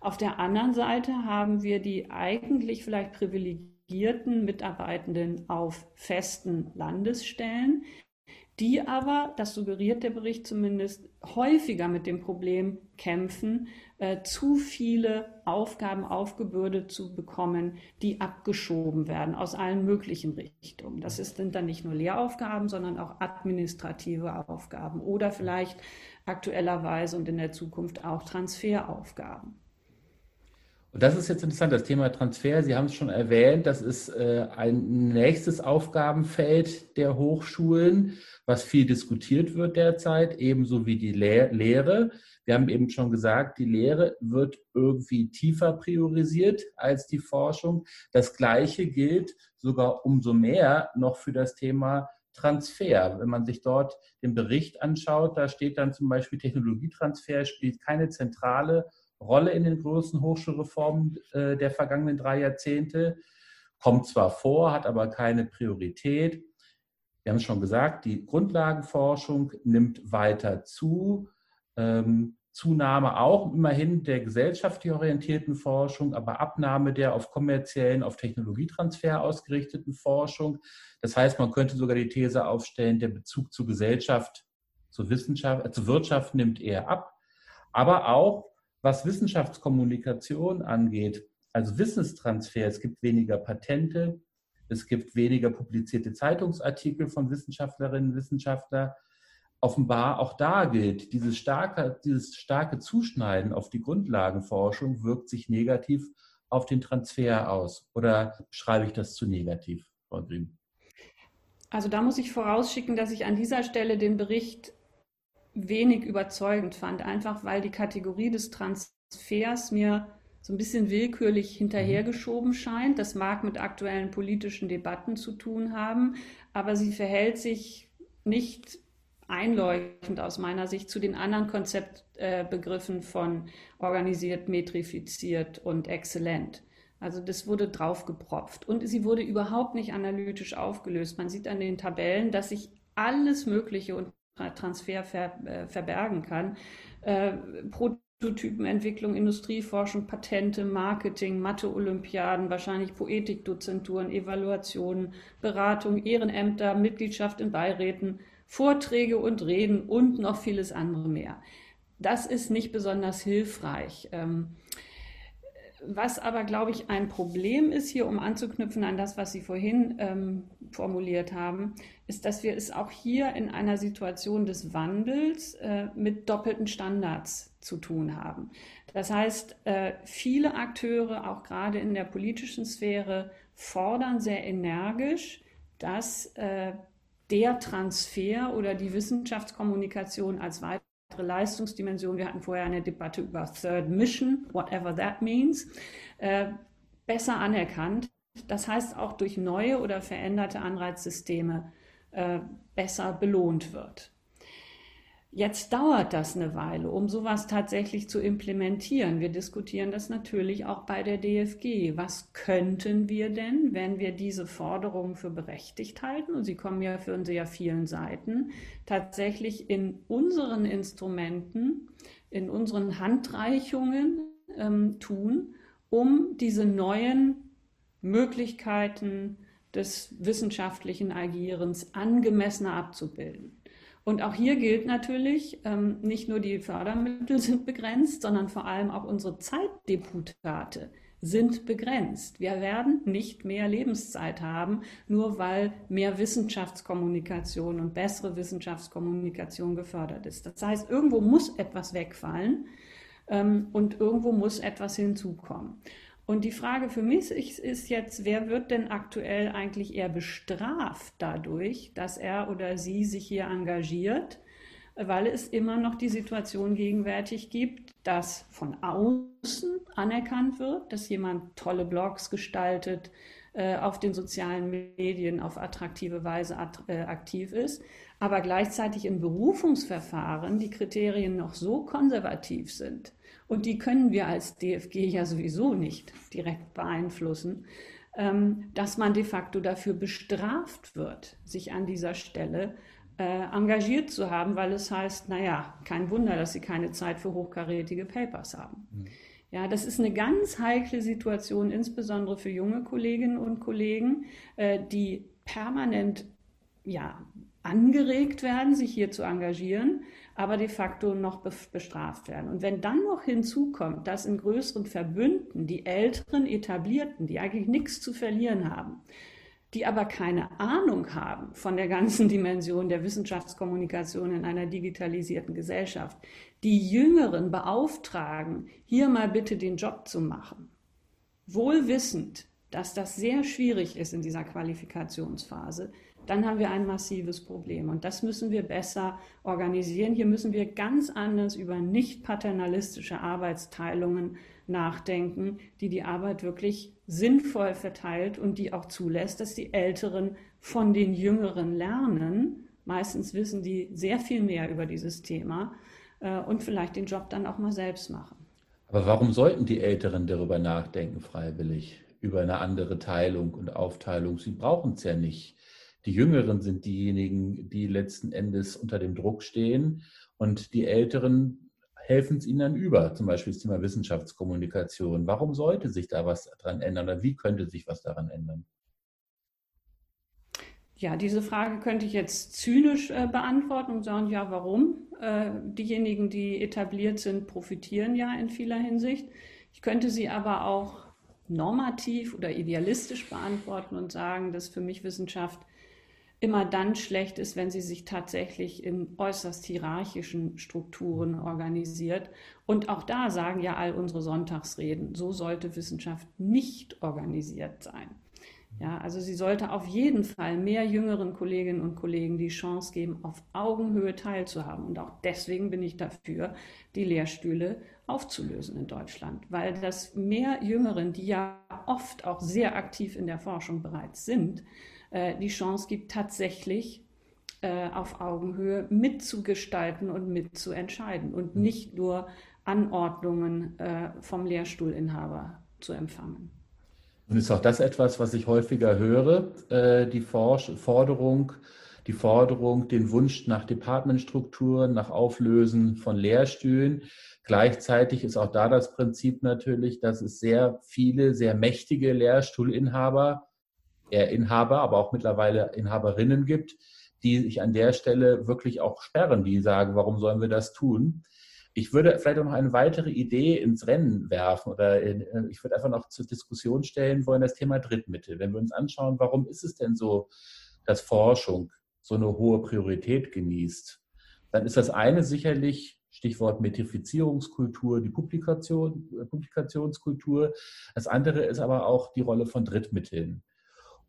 Auf der anderen Seite haben wir die eigentlich vielleicht privilegierten Mitarbeitenden auf festen Landesstellen, die aber, das suggeriert der Bericht zumindest, häufiger mit dem Problem kämpfen, äh, zu viele Aufgaben aufgebürdet zu bekommen, die abgeschoben werden aus allen möglichen Richtungen. Das sind dann nicht nur Lehraufgaben, sondern auch administrative Aufgaben oder vielleicht aktuellerweise und in der Zukunft auch Transferaufgaben. Und das ist jetzt interessant, das Thema Transfer. Sie haben es schon erwähnt, das ist äh, ein nächstes Aufgabenfeld der Hochschulen, was viel diskutiert wird derzeit, ebenso wie die Lehr Lehre. Wir haben eben schon gesagt, die Lehre wird irgendwie tiefer priorisiert als die Forschung. Das Gleiche gilt sogar umso mehr noch für das Thema Transfer. Wenn man sich dort den Bericht anschaut, da steht dann zum Beispiel Technologietransfer spielt keine zentrale Rolle in den großen Hochschulreformen äh, der vergangenen drei Jahrzehnte. Kommt zwar vor, hat aber keine Priorität. Wir haben es schon gesagt, die Grundlagenforschung nimmt weiter zu. Ähm, Zunahme auch immerhin der gesellschaftlich orientierten Forschung, aber Abnahme der auf kommerziellen, auf Technologietransfer ausgerichteten Forschung. Das heißt, man könnte sogar die These aufstellen, der Bezug zur Gesellschaft, zur Wissenschaft, äh, zur Wirtschaft nimmt eher ab. Aber auch was Wissenschaftskommunikation angeht, also Wissenstransfer, es gibt weniger Patente, es gibt weniger publizierte Zeitungsartikel von Wissenschaftlerinnen und Wissenschaftlern. Offenbar auch da gilt, dieses starke, dieses starke Zuschneiden auf die Grundlagenforschung wirkt sich negativ auf den Transfer aus. Oder schreibe ich das zu negativ, Frau Green? Also da muss ich vorausschicken, dass ich an dieser Stelle den Bericht wenig überzeugend fand, einfach weil die Kategorie des Transfers mir so ein bisschen willkürlich hinterhergeschoben scheint. Das mag mit aktuellen politischen Debatten zu tun haben, aber sie verhält sich nicht einleuchtend aus meiner Sicht zu den anderen Konzeptbegriffen äh, von organisiert, metrifiziert und exzellent. Also das wurde draufgepropft und sie wurde überhaupt nicht analytisch aufgelöst. Man sieht an den Tabellen, dass sich alles Mögliche unter Transfer ver, äh, verbergen kann. Äh, Prototypenentwicklung, Industrieforschung, Patente, Marketing, Mathe-Olympiaden, wahrscheinlich Poetikdozenturen, Evaluationen, Beratung, Ehrenämter, Mitgliedschaft in Beiräten, Vorträge und Reden und noch vieles andere mehr. Das ist nicht besonders hilfreich. Ähm, was aber, glaube ich, ein Problem ist hier, um anzuknüpfen an das, was Sie vorhin ähm, formuliert haben, ist, dass wir es auch hier in einer Situation des Wandels äh, mit doppelten Standards zu tun haben. Das heißt, äh, viele Akteure, auch gerade in der politischen Sphäre, fordern sehr energisch, dass äh, der Transfer oder die Wissenschaftskommunikation als weitere Leistungsdimension, wir hatten vorher eine Debatte über Third Mission, whatever that means, äh, besser anerkannt. Das heißt auch durch neue oder veränderte Anreizsysteme äh, besser belohnt wird. Jetzt dauert das eine Weile, um sowas tatsächlich zu implementieren. Wir diskutieren das natürlich auch bei der DFG. Was könnten wir denn, wenn wir diese Forderungen für berechtigt halten, und sie kommen ja für sehr vielen Seiten, tatsächlich in unseren Instrumenten, in unseren Handreichungen ähm, tun, um diese neuen Möglichkeiten des wissenschaftlichen Agierens angemessener abzubilden. Und auch hier gilt natürlich, ähm, nicht nur die Fördermittel sind begrenzt, sondern vor allem auch unsere Zeitdeputate sind begrenzt. Wir werden nicht mehr Lebenszeit haben, nur weil mehr Wissenschaftskommunikation und bessere Wissenschaftskommunikation gefördert ist. Das heißt, irgendwo muss etwas wegfallen ähm, und irgendwo muss etwas hinzukommen. Und die Frage für mich ist jetzt, wer wird denn aktuell eigentlich eher bestraft dadurch, dass er oder sie sich hier engagiert, weil es immer noch die Situation gegenwärtig gibt, dass von außen anerkannt wird, dass jemand tolle Blogs gestaltet, äh, auf den sozialen Medien auf attraktive Weise äh, aktiv ist, aber gleichzeitig im Berufungsverfahren die Kriterien noch so konservativ sind, und die können wir als DFG ja sowieso nicht direkt beeinflussen, ähm, dass man de facto dafür bestraft wird, sich an dieser Stelle äh, engagiert zu haben, weil es heißt, naja, kein Wunder, dass sie keine Zeit für hochkarätige Papers haben. Mhm. Ja, das ist eine ganz heikle Situation, insbesondere für junge Kolleginnen und Kollegen, äh, die permanent ja, angeregt werden, sich hier zu engagieren, aber de facto noch bestraft werden. Und wenn dann noch hinzukommt, dass in größeren Verbünden die älteren Etablierten, die eigentlich nichts zu verlieren haben, die aber keine Ahnung haben von der ganzen (laughs) Dimension der Wissenschaftskommunikation in einer digitalisierten Gesellschaft, die Jüngeren beauftragen, hier mal bitte den Job zu machen, wohl wissend, dass das sehr schwierig ist in dieser Qualifikationsphase, dann haben wir ein massives Problem. Und das müssen wir besser organisieren. Hier müssen wir ganz anders über nicht paternalistische Arbeitsteilungen nachdenken, die die Arbeit wirklich sinnvoll verteilt und die auch zulässt, dass die Älteren von den Jüngeren lernen. Meistens wissen die sehr viel mehr über dieses Thema äh, und vielleicht den Job dann auch mal selbst machen. Aber warum sollten die Älteren darüber nachdenken, freiwillig, über eine andere Teilung und Aufteilung? Sie brauchen es ja nicht. Die Jüngeren sind diejenigen, die letzten Endes unter dem Druck stehen und die Älteren helfen es ihnen dann über, zum Beispiel das Thema Wissenschaftskommunikation. Warum sollte sich da was daran ändern oder wie könnte sich was daran ändern? Ja, diese Frage könnte ich jetzt zynisch äh, beantworten und sagen, ja, warum? Äh, diejenigen, die etabliert sind, profitieren ja in vieler Hinsicht. Ich könnte sie aber auch normativ oder idealistisch beantworten und sagen, dass für mich Wissenschaft immer dann schlecht ist, wenn sie sich tatsächlich in äußerst hierarchischen Strukturen organisiert. Und auch da sagen ja all unsere Sonntagsreden, so sollte Wissenschaft nicht organisiert sein. Ja, also sie sollte auf jeden Fall mehr jüngeren Kolleginnen und Kollegen die Chance geben, auf Augenhöhe teilzuhaben. Und auch deswegen bin ich dafür, die Lehrstühle aufzulösen in Deutschland, weil das mehr Jüngeren, die ja oft auch sehr aktiv in der Forschung bereits sind, äh, die Chance gibt, tatsächlich äh, auf Augenhöhe mitzugestalten und mitzuentscheiden und mhm. nicht nur Anordnungen äh, vom Lehrstuhlinhaber zu empfangen. Und ist auch das etwas, was ich häufiger höre, die Forderung, die Forderung, den Wunsch nach Departmentstrukturen, nach Auflösen von Lehrstühlen. Gleichzeitig ist auch da das Prinzip natürlich, dass es sehr viele, sehr mächtige Lehrstuhlinhaber, Inhaber, aber auch mittlerweile Inhaberinnen gibt, die sich an der Stelle wirklich auch sperren, die sagen, warum sollen wir das tun? Ich würde vielleicht auch noch eine weitere Idee ins Rennen werfen oder in, äh, ich würde einfach noch zur Diskussion stellen wollen, das Thema Drittmittel. Wenn wir uns anschauen, warum ist es denn so, dass Forschung so eine hohe Priorität genießt, dann ist das eine sicherlich Stichwort Metrifizierungskultur, die Publikation, äh, Publikationskultur. Das andere ist aber auch die Rolle von Drittmitteln.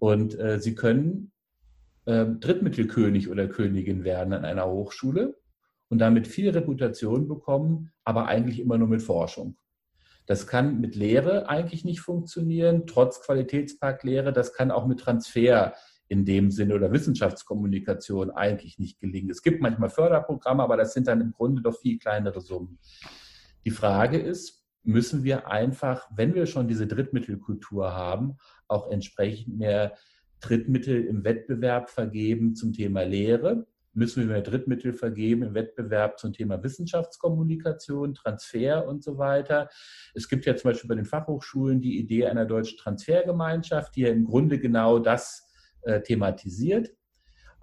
Und äh, Sie können äh, Drittmittelkönig oder Königin werden an einer Hochschule und damit viel Reputation bekommen, aber eigentlich immer nur mit Forschung. Das kann mit Lehre eigentlich nicht funktionieren, trotz Qualitätsparklehre. Das kann auch mit Transfer in dem Sinne oder Wissenschaftskommunikation eigentlich nicht gelingen. Es gibt manchmal Förderprogramme, aber das sind dann im Grunde doch viel kleinere Summen. Die Frage ist, müssen wir einfach, wenn wir schon diese Drittmittelkultur haben, auch entsprechend mehr Drittmittel im Wettbewerb vergeben zum Thema Lehre? Müssen wir mehr Drittmittel vergeben im Wettbewerb zum Thema Wissenschaftskommunikation, Transfer und so weiter? Es gibt ja zum Beispiel bei den Fachhochschulen die Idee einer deutschen Transfergemeinschaft, die ja im Grunde genau das äh, thematisiert.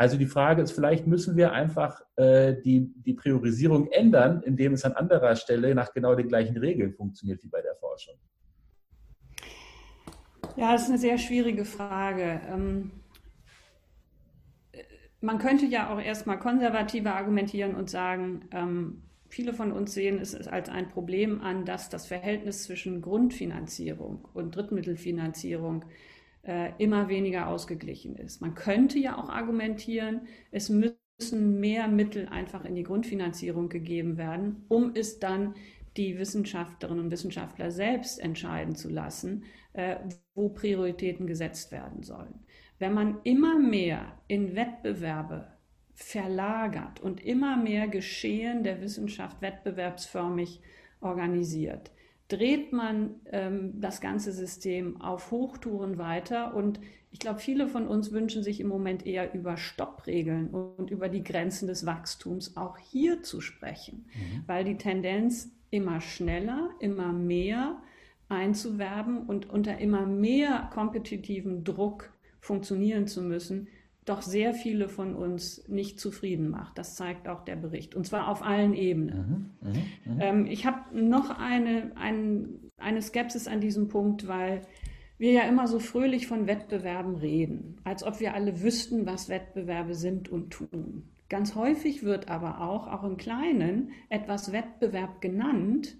Also die Frage ist, vielleicht müssen wir einfach äh, die, die Priorisierung ändern, indem es an anderer Stelle nach genau den gleichen Regeln funktioniert wie bei der Forschung. Ja, das ist eine sehr schwierige Frage. Ähm, man könnte ja auch erstmal konservativer argumentieren und sagen, ähm, viele von uns sehen es als ein Problem an, dass das Verhältnis zwischen Grundfinanzierung und Drittmittelfinanzierung äh, immer weniger ausgeglichen ist. Man könnte ja auch argumentieren, es müssen mehr Mittel einfach in die Grundfinanzierung gegeben werden, um es dann die Wissenschaftlerinnen und Wissenschaftler selbst entscheiden zu lassen, äh, wo Prioritäten gesetzt werden sollen. Wenn man immer mehr in Wettbewerbe verlagert und immer mehr Geschehen der Wissenschaft wettbewerbsförmig organisiert, dreht man ähm, das ganze System auf Hochtouren weiter. Und ich glaube, viele von uns wünschen sich im Moment eher über Stoppregeln und über die Grenzen des Wachstums auch hier zu sprechen, mhm. weil die Tendenz immer schneller, immer mehr einzuwerben und unter immer mehr kompetitivem Druck funktionieren zu müssen, doch sehr viele von uns nicht zufrieden macht. Das zeigt auch der Bericht. Und zwar auf allen Ebenen. Mhm, mh, mh. Ähm, ich habe noch eine, ein, eine Skepsis an diesem Punkt, weil wir ja immer so fröhlich von Wettbewerben reden, als ob wir alle wüssten, was Wettbewerbe sind und tun. Ganz häufig wird aber auch, auch im Kleinen, etwas Wettbewerb genannt,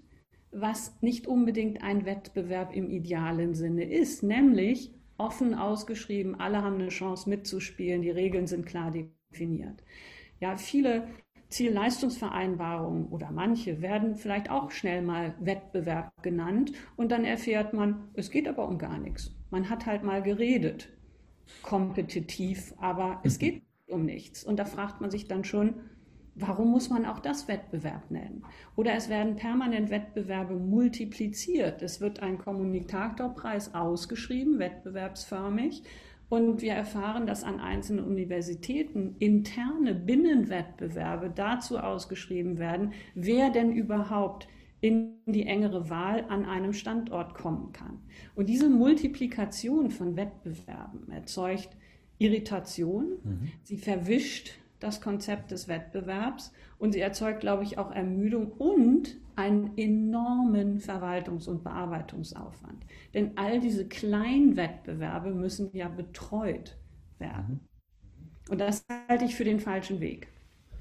was nicht unbedingt ein Wettbewerb im idealen Sinne ist, nämlich offen ausgeschrieben, alle haben eine Chance mitzuspielen, die Regeln sind klar definiert. Ja, viele Zielleistungsvereinbarungen oder manche werden vielleicht auch schnell mal Wettbewerb genannt und dann erfährt man, es geht aber um gar nichts. Man hat halt mal geredet, kompetitiv, aber es mhm. geht um nichts. Und da fragt man sich dann schon, Warum muss man auch das Wettbewerb nennen? Oder es werden permanent Wettbewerbe multipliziert. Es wird ein Kommunikatorpreis ausgeschrieben, wettbewerbsförmig. Und wir erfahren, dass an einzelnen Universitäten interne Binnenwettbewerbe dazu ausgeschrieben werden, wer denn überhaupt in die engere Wahl an einem Standort kommen kann. Und diese Multiplikation von Wettbewerben erzeugt Irritation, mhm. sie verwischt das Konzept des Wettbewerbs und sie erzeugt, glaube ich, auch Ermüdung und einen enormen Verwaltungs- und Bearbeitungsaufwand. Denn all diese kleinen Wettbewerbe müssen ja betreut werden. Und das halte ich für den falschen Weg.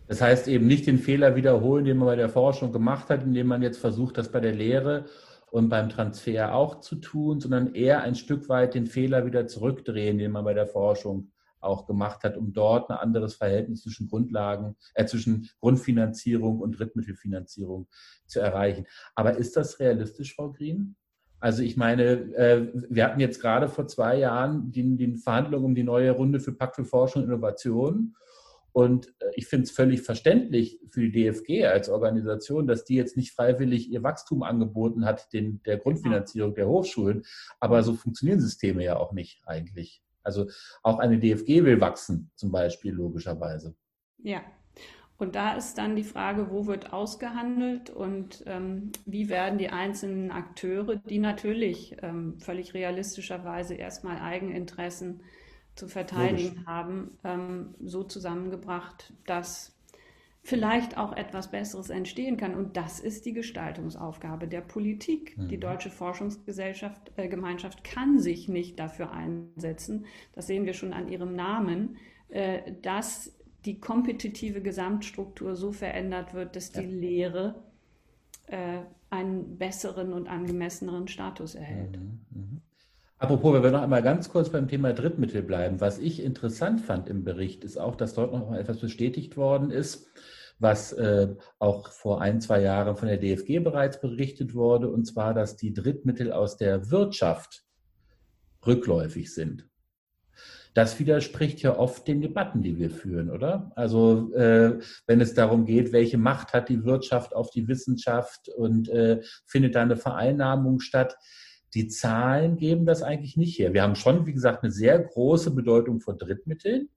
Das heißt eben nicht den Fehler wiederholen, den man bei der Forschung gemacht hat, indem man jetzt versucht, das bei der Lehre und beim Transfer auch zu tun, sondern eher ein Stück weit den Fehler wieder zurückdrehen, den man bei der Forschung auch gemacht hat, um dort ein anderes Verhältnis zwischen Grundlagen, äh, zwischen Grundfinanzierung und Drittmittelfinanzierung zu erreichen. Aber ist das realistisch, Frau Green? Also ich meine, äh, wir hatten jetzt gerade vor zwei Jahren die, die Verhandlungen um die neue Runde für Pakt für Forschung und Innovation. Und äh, ich finde es völlig verständlich für die DFG als Organisation, dass die jetzt nicht freiwillig ihr Wachstum angeboten hat, den, der Grundfinanzierung der Hochschulen. Aber so funktionieren Systeme ja auch nicht eigentlich. Also auch eine DFG will wachsen, zum Beispiel logischerweise. Ja. Und da ist dann die Frage, wo wird ausgehandelt und ähm, wie werden die einzelnen Akteure, die natürlich ähm, völlig realistischerweise erstmal Eigeninteressen zu verteidigen Logisch. haben, ähm, so zusammengebracht, dass vielleicht auch etwas Besseres entstehen kann. Und das ist die Gestaltungsaufgabe der Politik. Mhm. Die Deutsche Forschungsgesellschaft, äh, Gemeinschaft kann sich nicht dafür einsetzen, das sehen wir schon an ihrem Namen, äh, dass die kompetitive Gesamtstruktur so verändert wird, dass die ja. Lehre äh, einen besseren und angemesseneren Status erhält. Mhm. Mhm. Apropos, wenn wir noch einmal ganz kurz beim Thema Drittmittel bleiben. Was ich interessant fand im Bericht, ist auch, dass dort noch mal etwas bestätigt worden ist, was äh, auch vor ein, zwei Jahren von der DFG bereits berichtet wurde, und zwar, dass die Drittmittel aus der Wirtschaft rückläufig sind. Das widerspricht ja oft den Debatten, die wir führen, oder? Also äh, wenn es darum geht, welche Macht hat die Wirtschaft auf die Wissenschaft und äh, findet da eine Vereinnahmung statt? Die Zahlen geben das eigentlich nicht her. Wir haben schon, wie gesagt, eine sehr große Bedeutung von Drittmitteln,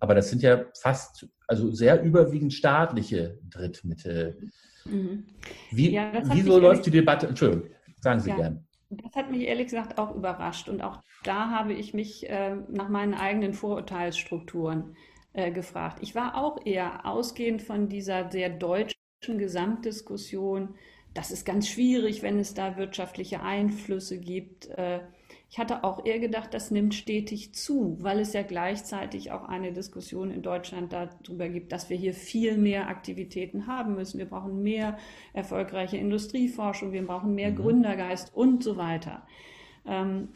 aber das sind ja fast, also sehr überwiegend staatliche Drittmittel. Mhm. Wie, ja, wieso läuft die Debatte? Entschuldigung, sagen Sie ja. gern. Das hat mich ehrlich gesagt auch überrascht. Und auch da habe ich mich äh, nach meinen eigenen Vorurteilsstrukturen äh, gefragt. Ich war auch eher ausgehend von dieser sehr deutschen Gesamtdiskussion das ist ganz schwierig, wenn es da wirtschaftliche Einflüsse gibt. Äh, ich hatte auch eher gedacht, das nimmt stetig zu, weil es ja gleichzeitig auch eine Diskussion in Deutschland darüber gibt, dass wir hier viel mehr Aktivitäten haben müssen. Wir brauchen mehr erfolgreiche Industrieforschung, wir brauchen mehr mhm. Gründergeist und so weiter. Ähm,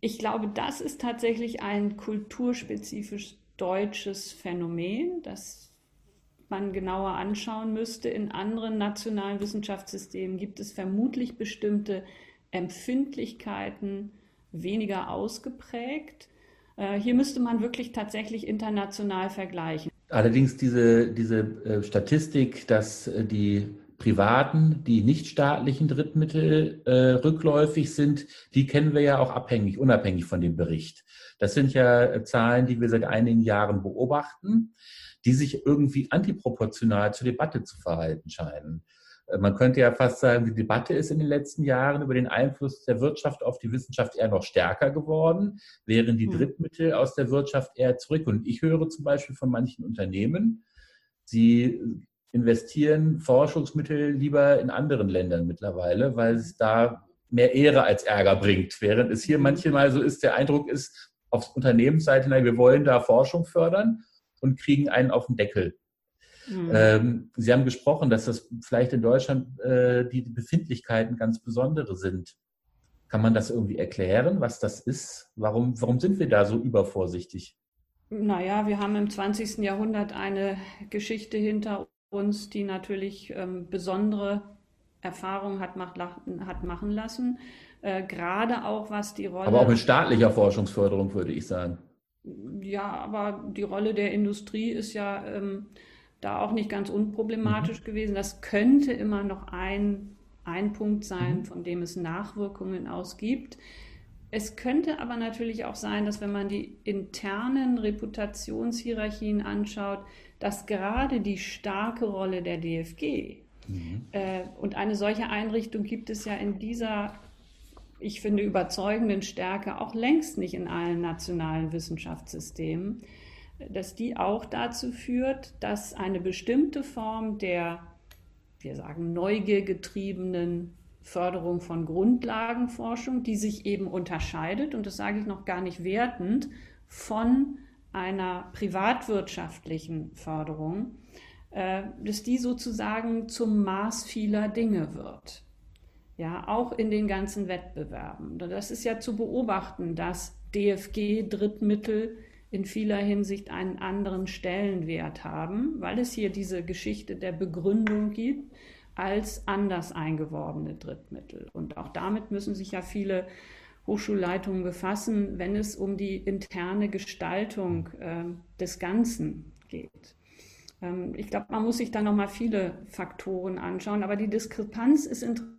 ich glaube, das ist tatsächlich ein kulturspezifisch deutsches Phänomen, das man genauer anschauen müsste. In anderen nationalen Wissenschaftssystemen gibt es vermutlich bestimmte Empfindlichkeiten weniger ausgeprägt. Äh, hier müsste man wirklich tatsächlich international vergleichen. Allerdings diese, diese äh, Statistik, dass äh, die privaten, die nichtstaatlichen Drittmittel äh, rückläufig sind, die kennen wir ja auch abhängig, unabhängig von dem Bericht. Das sind ja Zahlen, die wir seit einigen Jahren beobachten die sich irgendwie antiproportional zur Debatte zu verhalten scheinen. Äh, man könnte ja fast sagen, die Debatte ist in den letzten Jahren über den Einfluss der Wirtschaft auf die Wissenschaft eher noch stärker geworden, während die hm. Drittmittel aus der Wirtschaft eher zurück. Und ich höre zum Beispiel von manchen Unternehmen, sie investieren Forschungsmittel lieber in anderen Ländern mittlerweile, weil es da mehr Ehre als Ärger bringt. Während es hier hm. manchmal so ist, der Eindruck ist, auf Unternehmensseite, wir wollen da Forschung fördern und kriegen einen auf den Deckel. Mhm. Ähm, Sie haben gesprochen, dass das vielleicht in Deutschland äh, die Befindlichkeiten ganz besondere sind. Kann man das irgendwie erklären, was das ist? Warum, warum sind wir da so übervorsichtig? Naja, wir haben im 20. Jahrhundert eine Geschichte hinter uns, die natürlich ähm, besondere Erfahrungen hat, macht, hat machen lassen. Äh, gerade auch was die Rolle. Aber auch mit staatlicher Forschungsförderung, würde ich sagen. Ja, aber die Rolle der Industrie ist ja ähm, da auch nicht ganz unproblematisch mhm. gewesen. Das könnte immer noch ein, ein Punkt sein, mhm. von dem es Nachwirkungen ausgibt. Es könnte aber natürlich auch sein, dass wenn man die internen Reputationshierarchien anschaut, dass gerade die starke Rolle der DFG mhm. äh, und eine solche Einrichtung gibt es ja in dieser ich finde, überzeugenden Stärke auch längst nicht in allen nationalen Wissenschaftssystemen, dass die auch dazu führt, dass eine bestimmte Form der, wir sagen, neugiergetriebenen Förderung von Grundlagenforschung, die sich eben unterscheidet, und das sage ich noch gar nicht wertend, von einer privatwirtschaftlichen Förderung, äh, dass die sozusagen zum Maß vieler Dinge wird ja, auch in den ganzen Wettbewerben. Das ist ja zu beobachten, dass DFG Drittmittel in vieler Hinsicht einen anderen Stellenwert haben, weil es hier diese Geschichte der Begründung gibt als anders eingeworbene Drittmittel. Und auch damit müssen sich ja viele Hochschulleitungen befassen, wenn es um die interne Gestaltung äh, des Ganzen geht. Ähm, ich glaube, man muss sich da nochmal viele Faktoren anschauen, aber die Diskrepanz ist interessant.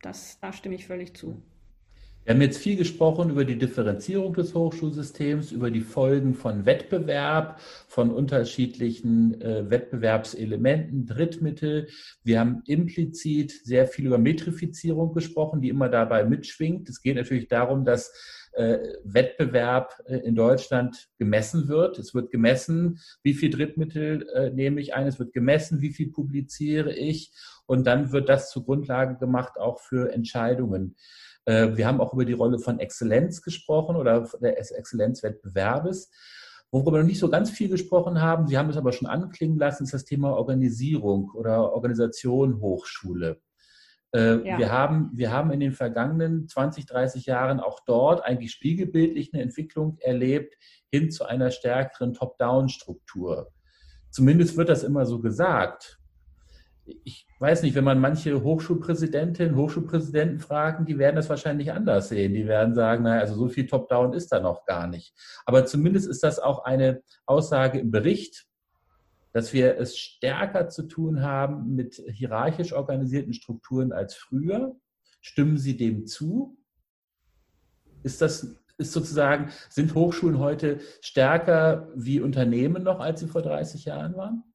Das, da stimme ich völlig zu. Wir haben jetzt viel gesprochen über die Differenzierung des Hochschulsystems, über die Folgen von Wettbewerb, von unterschiedlichen äh, Wettbewerbselementen, Drittmittel. Wir haben implizit sehr viel über Metrifizierung gesprochen, die immer dabei mitschwingt. Es geht natürlich darum, dass äh, Wettbewerb äh, in Deutschland gemessen wird. Es wird gemessen, wie viel Drittmittel äh, nehme ich ein, es wird gemessen, wie viel publiziere ich und dann wird das zur Grundlage gemacht auch für Entscheidungen. Äh, wir haben auch über die Rolle von Exzellenz gesprochen oder des Exzellenzwettbewerbes. Worüber wir noch nicht so ganz viel gesprochen haben, Sie haben es aber schon anklingen lassen, ist das Thema Organisierung oder Organisation Hochschule. Äh, ja. Wir, haben, wir haben in den vergangenen 20, 30 Jahren auch dort eigentlich spiegelbildlich eine Entwicklung erlebt hin zu einer stärkeren Top-Down-Struktur. Zumindest wird das immer so gesagt ich weiß nicht, wenn man manche Hochschulpräsidentinnen, Hochschulpräsidenten fragen, die werden das wahrscheinlich anders sehen. Die werden sagen, naja, also so viel Top-Down ist da noch gar nicht. Aber zumindest ist das auch eine Aussage im Bericht, dass wir es stärker zu tun haben mit hierarchisch organisierten Strukturen als früher. Stimmen Sie dem zu? Ist das ist sozusagen, sind Hochschulen heute stärker wie Unternehmen noch, als sie vor 30 Jahren waren?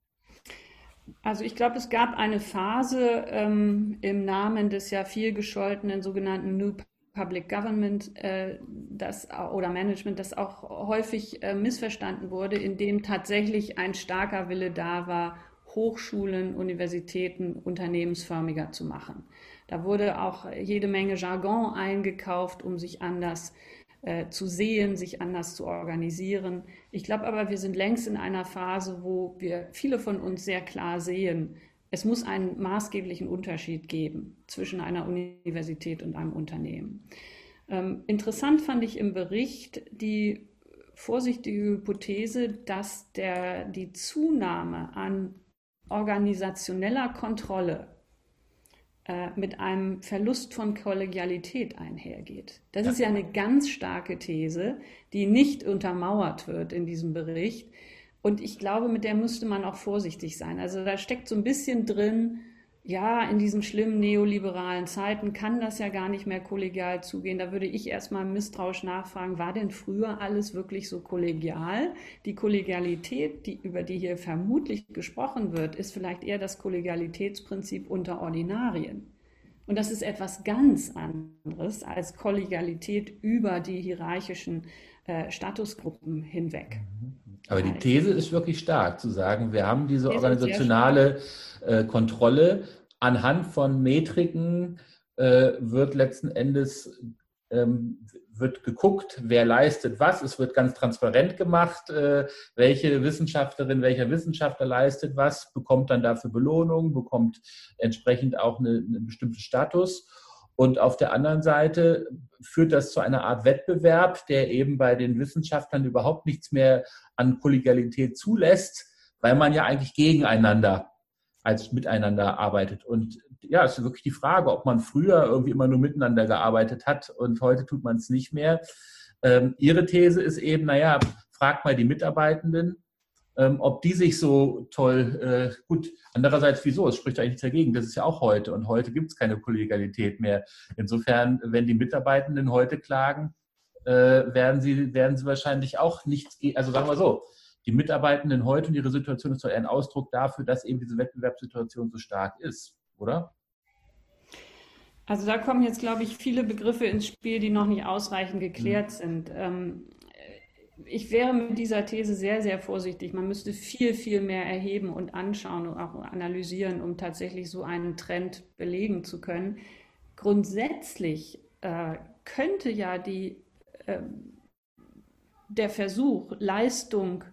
Also ich glaube, es gab eine Phase ähm, im Namen des ja viel gescholtenen sogenannten New Public Government äh, das, oder Management, das auch häufig äh, missverstanden wurde, in dem tatsächlich ein starker Wille da war, Hochschulen, Universitäten unternehmensförmiger zu machen. Da wurde auch jede Menge Jargon eingekauft, um sich anders äh, zu sehen, sich anders zu organisieren. Ich glaube aber, wir sind längst in einer Phase, wo wir viele von uns sehr klar sehen, es muss einen maßgeblichen Unterschied geben zwischen einer Universität und einem Unternehmen. Ähm, interessant fand ich im Bericht die vorsichtige Hypothese, dass der, die Zunahme an organisationeller Kontrolle äh, mit einem Verlust von Kollegialität einhergeht. Das ja. ist ja eine ganz starke These, die nicht untermauert wird in diesem Bericht. Und ich glaube, mit der müsste man auch vorsichtig sein. Also da steckt so ein bisschen drin, ja, in diesen schlimmen neoliberalen Zeiten kann das ja gar nicht mehr kollegial zugehen. Da würde ich erstmal misstrauisch nachfragen, war denn früher alles wirklich so kollegial? Die Kollegialität, die, über die hier vermutlich gesprochen wird, ist vielleicht eher das Kollegialitätsprinzip unter Ordinarien. Und das ist etwas ganz anderes als Kollegialität über die hierarchischen äh, Statusgruppen hinweg. Aber die These ist wirklich stark, zu sagen, wir haben diese organisationale äh, Kontrolle anhand von Metriken äh, wird letzten Endes ähm, wird geguckt, wer leistet was. Es wird ganz transparent gemacht, äh, welche Wissenschaftlerin, welcher Wissenschaftler leistet was, bekommt dann dafür Belohnung, bekommt entsprechend auch eine, einen bestimmten Status. Und auf der anderen Seite führt das zu einer Art Wettbewerb, der eben bei den Wissenschaftlern überhaupt nichts mehr an Kollegialität zulässt, weil man ja eigentlich gegeneinander als miteinander arbeitet. Und ja, es ist wirklich die Frage, ob man früher irgendwie immer nur miteinander gearbeitet hat und heute tut man es nicht mehr. Ähm, ihre These ist eben, naja, fragt mal die Mitarbeitenden, ähm, ob die sich so toll, äh, gut, andererseits wieso, es spricht eigentlich nichts dagegen, das ist ja auch heute und heute gibt es keine Kollegialität mehr. Insofern, wenn die Mitarbeitenden heute klagen, äh, werden, sie, werden sie wahrscheinlich auch nichts, also sagen wir so, die Mitarbeitenden heute und ihre Situation ist doch eher ein Ausdruck dafür, dass eben diese Wettbewerbssituation so stark ist, oder? Also da kommen jetzt, glaube ich, viele Begriffe ins Spiel, die noch nicht ausreichend geklärt mhm. sind. Ähm, ich wäre mit dieser These sehr, sehr vorsichtig. Man müsste viel, viel mehr erheben und anschauen und auch analysieren, um tatsächlich so einen Trend belegen zu können. Grundsätzlich äh, könnte ja die, äh, der Versuch, Leistung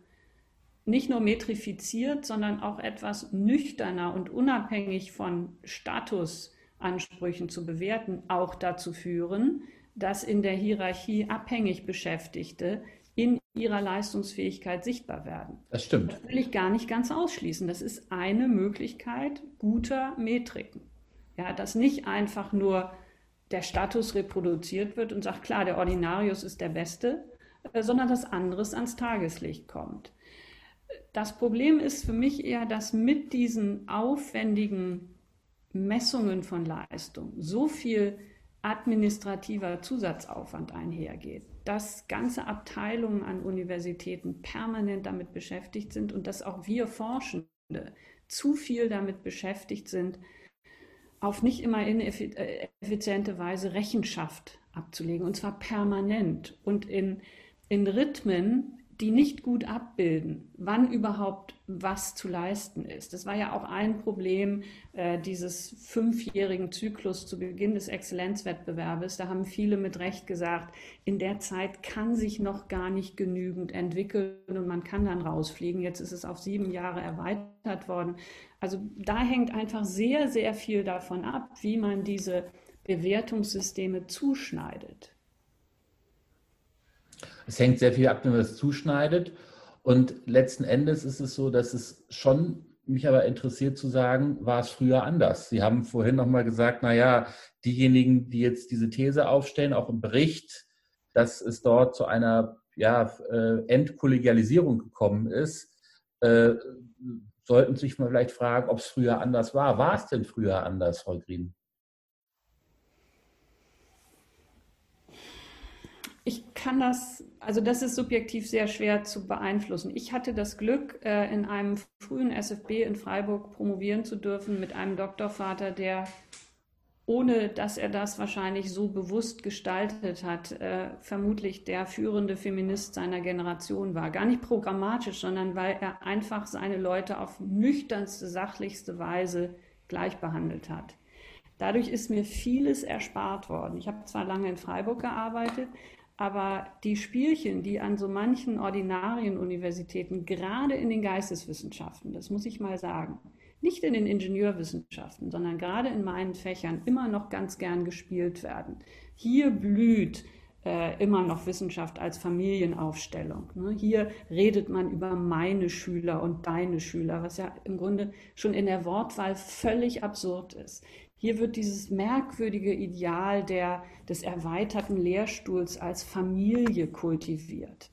nicht nur metrifiziert, sondern auch etwas nüchterner und unabhängig von Statusansprüchen zu bewerten, auch dazu führen, dass in der Hierarchie abhängig Beschäftigte in ihrer Leistungsfähigkeit sichtbar werden. Das stimmt. Das will ich gar nicht ganz ausschließen. Das ist eine Möglichkeit guter Metriken. Ja, dass nicht einfach nur der Status reproduziert wird und sagt, klar, der Ordinarius ist der Beste, äh, sondern dass anderes ans Tageslicht kommt. Das Problem ist für mich eher, dass mit diesen aufwendigen Messungen von Leistung so viel administrativer Zusatzaufwand einhergeht, dass ganze Abteilungen an Universitäten permanent damit beschäftigt sind und dass auch wir Forschende zu viel damit beschäftigt sind, auf nicht immer ineffiziente äh, Weise Rechenschaft abzulegen, und zwar permanent und in, in Rhythmen, die nicht gut abbilden, wann überhaupt was zu leisten ist. Das war ja auch ein Problem äh, dieses fünfjährigen Zyklus zu Beginn des Exzellenzwettbewerbes. Da haben viele mit Recht gesagt, in der Zeit kann sich noch gar nicht genügend entwickeln und man kann dann rausfliegen. Jetzt ist es auf sieben Jahre erweitert worden. Also da hängt einfach sehr, sehr viel davon ab, wie man diese Bewertungssysteme zuschneidet. Es hängt sehr viel ab, wenn man es zuschneidet. Und letzten Endes ist es so, dass es schon mich aber interessiert zu sagen, war es früher anders? Sie haben vorhin nochmal gesagt, naja, diejenigen, die jetzt diese These aufstellen, auch im Bericht, dass es dort zu einer ja, äh, Entkollegialisierung gekommen ist, äh, sollten sich mal vielleicht fragen, ob es früher anders war. War es denn früher anders, Frau Green? Ich kann das, also das ist subjektiv sehr schwer zu beeinflussen. Ich hatte das Glück, äh, in einem frühen SFB in Freiburg promovieren zu dürfen mit einem Doktorvater, der ohne dass er das wahrscheinlich so bewusst gestaltet hat, äh, vermutlich der führende Feminist seiner Generation war. Gar nicht programmatisch, sondern weil er einfach seine Leute auf nüchternste, sachlichste Weise gleich behandelt hat. Dadurch ist mir vieles erspart worden. Ich habe zwar lange in Freiburg gearbeitet, aber die Spielchen, die an so manchen Ordinarienuniversitäten, gerade in den Geisteswissenschaften, das muss ich mal sagen, nicht in den Ingenieurwissenschaften, sondern gerade in meinen Fächern immer noch ganz gern gespielt werden. Hier blüht äh, immer noch Wissenschaft als Familienaufstellung. Ne? Hier redet man über meine Schüler und deine Schüler, was ja im Grunde schon in der Wortwahl völlig absurd ist. Hier wird dieses merkwürdige Ideal der, des erweiterten Lehrstuhls als Familie kultiviert.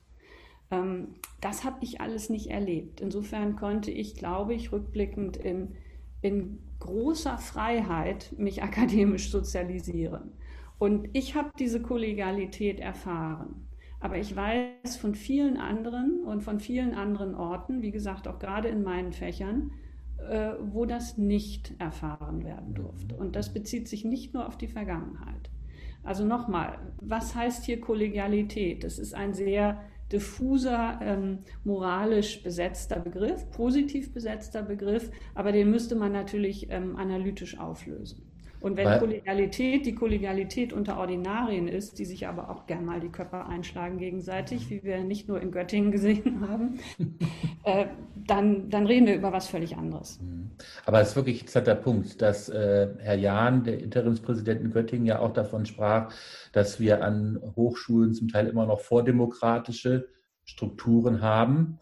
Ähm, das habe ich alles nicht erlebt. Insofern konnte ich, glaube ich, rückblickend in, in großer Freiheit mich akademisch sozialisieren. Und ich habe diese Kollegialität erfahren. Aber ich weiß von vielen anderen und von vielen anderen Orten, wie gesagt, auch gerade in meinen Fächern, äh, wo das nicht erfahren werden durfte. Und das bezieht sich nicht nur auf die Vergangenheit. Also nochmal, was heißt hier Kollegialität? Das ist ein sehr diffuser, ähm, moralisch besetzter Begriff, positiv besetzter Begriff, aber den müsste man natürlich ähm, analytisch auflösen. Und wenn Weil, Kollegialität die Kollegialität unter Ordinarien ist, die sich aber auch gern mal die Köpfe einschlagen gegenseitig, wie wir nicht nur in Göttingen gesehen haben, (laughs) äh, dann, dann reden wir über was völlig anderes. Mhm. Aber es ist wirklich ein interessanter Punkt, dass äh, Herr Jahn, der Interimspräsident in Göttingen, ja auch davon sprach, dass wir an Hochschulen zum Teil immer noch vordemokratische Strukturen haben.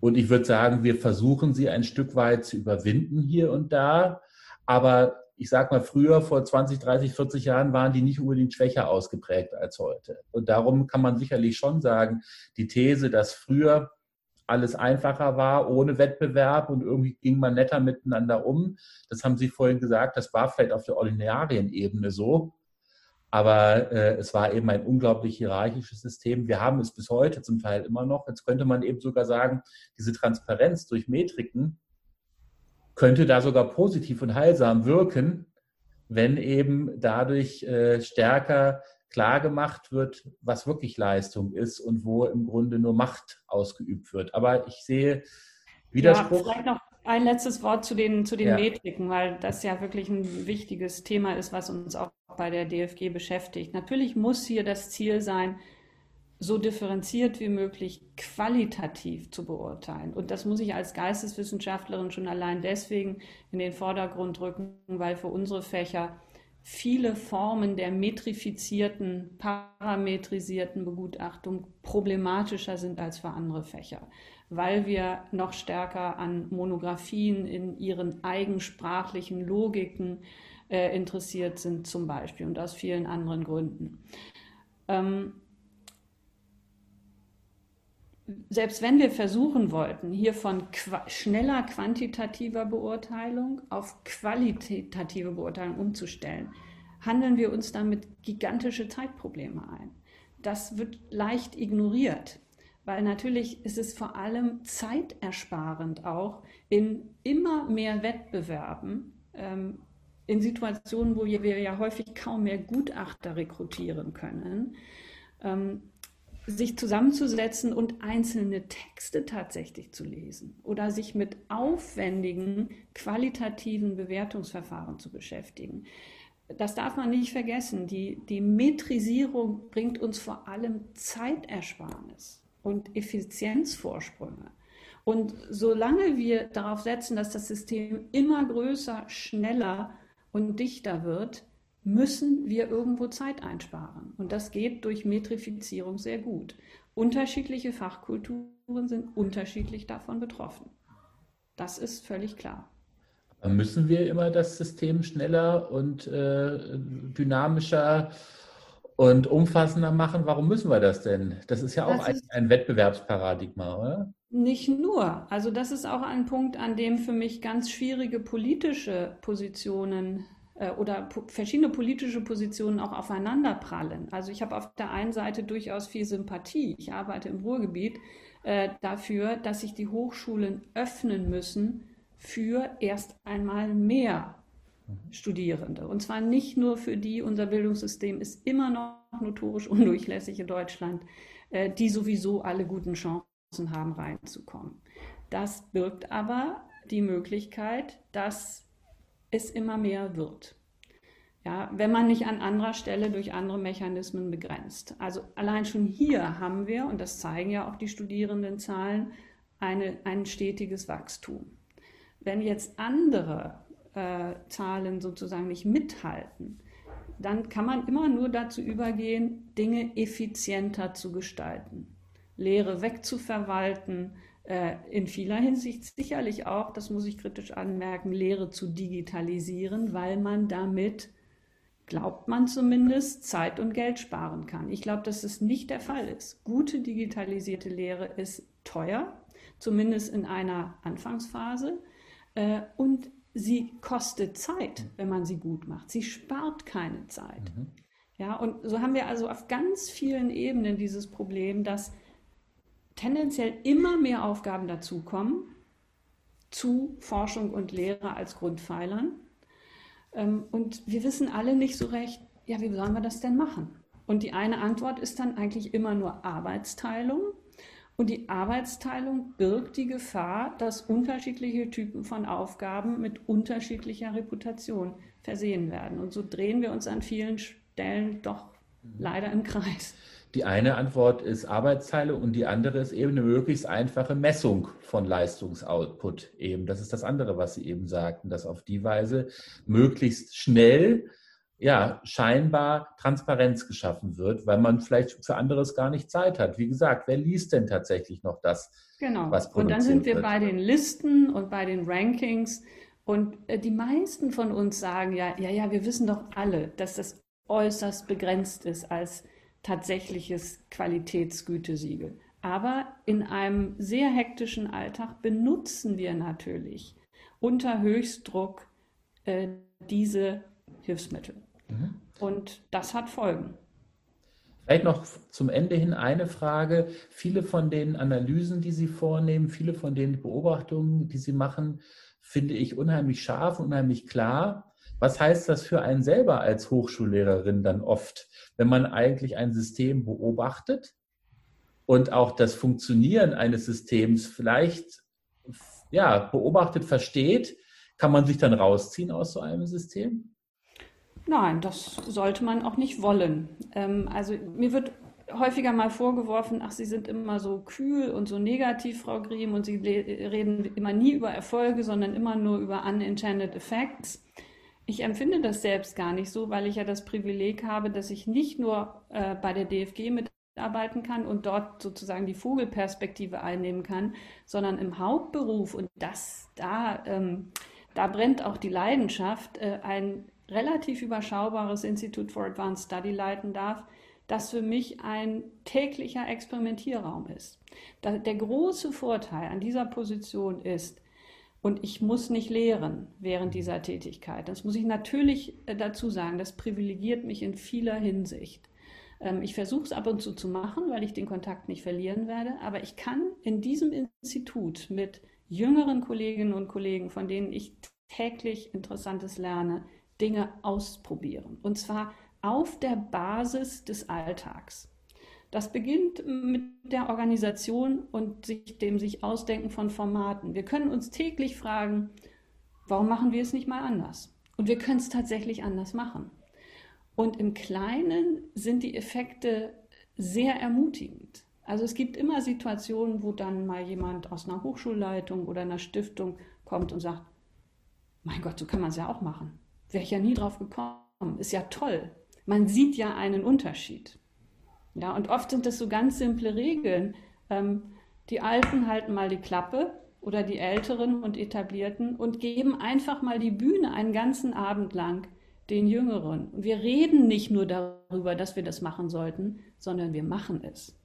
Und ich würde sagen, wir versuchen sie ein Stück weit zu überwinden hier und da. Aber ich sag mal, früher, vor 20, 30, 40 Jahren, waren die nicht unbedingt schwächer ausgeprägt als heute. Und darum kann man sicherlich schon sagen, die These, dass früher alles einfacher war, ohne Wettbewerb und irgendwie ging man netter miteinander um, das haben Sie vorhin gesagt, das war vielleicht auf der Ordinarienebene so. Aber äh, es war eben ein unglaublich hierarchisches System. Wir haben es bis heute zum Teil immer noch. Jetzt könnte man eben sogar sagen, diese Transparenz durch Metriken könnte da sogar positiv und heilsam wirken, wenn eben dadurch äh, stärker klar gemacht wird, was wirklich Leistung ist und wo im Grunde nur Macht ausgeübt wird. Aber ich sehe Widerspruch. Ja, vielleicht noch ein letztes Wort zu den, zu den ja. Metriken, weil das ja wirklich ein wichtiges Thema ist, was uns auch bei der DFG beschäftigt. Natürlich muss hier das Ziel sein, so differenziert wie möglich qualitativ zu beurteilen. Und das muss ich als Geisteswissenschaftlerin schon allein deswegen in den Vordergrund rücken, weil für unsere Fächer viele Formen der metrifizierten, parametrisierten Begutachtung problematischer sind als für andere Fächer, weil wir noch stärker an Monographien in ihren eigensprachlichen Logiken äh, interessiert sind zum Beispiel und aus vielen anderen Gründen. Ähm, selbst wenn wir versuchen wollten, hier von qua schneller quantitativer Beurteilung auf qualitative Beurteilung umzustellen, handeln wir uns damit gigantische Zeitprobleme ein. Das wird leicht ignoriert, weil natürlich ist es vor allem zeitersparend auch in immer mehr Wettbewerben, ähm, in Situationen, wo wir ja häufig kaum mehr Gutachter rekrutieren können, ähm, sich zusammenzusetzen und einzelne Texte tatsächlich zu lesen oder sich mit aufwendigen qualitativen Bewertungsverfahren zu beschäftigen. Das darf man nicht vergessen. Die, die Metrisierung bringt uns vor allem Zeitersparnis und Effizienzvorsprünge. Und solange wir darauf setzen, dass das System immer größer, schneller und dichter wird, müssen wir irgendwo Zeit einsparen. Und das geht durch Metrifizierung sehr gut. Unterschiedliche Fachkulturen sind unterschiedlich davon betroffen. Das ist völlig klar. Müssen wir immer das System schneller und äh, dynamischer und umfassender machen? Warum müssen wir das denn? Das ist ja auch ein, ein Wettbewerbsparadigma, oder? Nicht nur. Also das ist auch ein Punkt, an dem für mich ganz schwierige politische Positionen äh, oder verschiedene politische Positionen auch aufeinander prallen. Also ich habe auf der einen Seite durchaus viel Sympathie. Ich arbeite im Ruhrgebiet äh, dafür, dass sich die Hochschulen öffnen müssen für erst einmal mehr Studierende. Und zwar nicht nur für die, unser Bildungssystem ist immer noch notorisch undurchlässig in Deutschland, äh, die sowieso alle guten Chancen haben, reinzukommen. Das birgt aber die Möglichkeit, dass es immer mehr wird. Ja, wenn man nicht an anderer Stelle durch andere Mechanismen begrenzt. Also allein schon hier haben wir, und das zeigen ja auch die Studierendenzahlen, eine, ein stetiges Wachstum. Wenn jetzt andere äh, Zahlen sozusagen nicht mithalten, dann kann man immer nur dazu übergehen, Dinge effizienter zu gestalten, Lehre wegzuverwalten, in vieler Hinsicht sicherlich auch, das muss ich kritisch anmerken, Lehre zu digitalisieren, weil man damit, glaubt man zumindest, Zeit und Geld sparen kann. Ich glaube, dass es nicht der Fall ist. Gute digitalisierte Lehre ist teuer, zumindest in einer Anfangsphase, äh, und sie kostet Zeit, wenn man sie gut macht. Sie spart keine Zeit. Mhm. Ja, und so haben wir also auf ganz vielen Ebenen dieses Problem, dass tendenziell immer mehr Aufgaben dazukommen zu Forschung und Lehre als Grundpfeilern. Ähm, und wir wissen alle nicht so recht, ja, wie sollen wir das denn machen? Und die eine Antwort ist dann eigentlich immer nur Arbeitsteilung. Und die Arbeitsteilung birgt die Gefahr, dass unterschiedliche Typen von Aufgaben mit unterschiedlicher Reputation versehen werden. Und so drehen wir uns an vielen Stellen doch leider im Kreis. Die eine Antwort ist Arbeitsteile und die andere ist eben eine möglichst einfache Messung von Leistungsoutput eben. Das ist das andere, was Sie eben sagten, dass auf die Weise möglichst schnell ja, scheinbar Transparenz geschaffen wird, weil man vielleicht für anderes gar nicht Zeit hat. Wie gesagt, wer liest denn tatsächlich noch das, genau. was produziert Und dann sind wir wird? bei den Listen und bei den Rankings. Und äh, die meisten von uns sagen ja, ja, ja, wir wissen doch alle, dass das äußerst begrenzt ist als tatsächliches Qualitätsgütesiegel. Aber in einem sehr hektischen Alltag benutzen wir natürlich unter Höchstdruck äh, diese Hilfsmittel. Mhm. Und das hat Folgen. Vielleicht noch zum Ende hin eine Frage. Viele von den Analysen, die Sie vornehmen, viele von den Beobachtungen, die Sie machen, finde ich unheimlich scharf, unheimlich klar. Was heißt das für einen selber als Hochschullehrerin dann oft, wenn man eigentlich ein System beobachtet und auch das Funktionieren eines Systems vielleicht ja, beobachtet, versteht, kann man sich dann rausziehen aus so einem System? Nein, das sollte man auch nicht wollen. Ähm, also mir wird häufiger mal vorgeworfen, ach, Sie sind immer so kühl und so negativ, Frau Griem, und Sie reden immer nie über Erfolge, sondern immer nur über unintended effects. Ich empfinde das selbst gar nicht so, weil ich ja das Privileg habe, dass ich nicht nur äh, bei der DFG mitarbeiten kann und dort sozusagen die Vogelperspektive einnehmen kann, sondern im Hauptberuf und das da, ähm, da brennt auch die Leidenschaft, äh, ein relativ überschaubares Institut for Advanced Study leiten darf, das für mich ein täglicher Experimentierraum ist. Der große Vorteil an dieser Position ist, und ich muss nicht lehren während dieser Tätigkeit. Das muss ich natürlich äh, dazu sagen. Das privilegiert mich in vieler Hinsicht. Ähm, ich versuche es ab und zu zu machen, weil ich den Kontakt nicht verlieren werde. Aber ich kann in diesem Institut mit jüngeren Kolleginnen und Kollegen, von denen ich täglich Interessantes lerne, Dinge ausprobieren. Und zwar auf der Basis des Alltags. Das beginnt mit der Organisation und sich, dem sich Ausdenken von Formaten. Wir können uns täglich fragen, warum machen wir es nicht mal anders? Und wir können es tatsächlich anders machen. Und im Kleinen sind die Effekte sehr ermutigend. Also es gibt immer Situationen, wo dann mal jemand aus einer Hochschulleitung oder einer Stiftung kommt und sagt, mein Gott, so kann man es ja auch machen. Wäre ich ja nie drauf gekommen. Ist ja toll. Man sieht ja einen Unterschied. Ja, und oft sind das so ganz simple Regeln. Ähm, die Alten halten mal die Klappe oder die Älteren und Etablierten und geben einfach mal die Bühne einen ganzen Abend lang den Jüngeren. Und wir reden nicht nur darüber, dass wir das machen sollten, sondern wir machen es.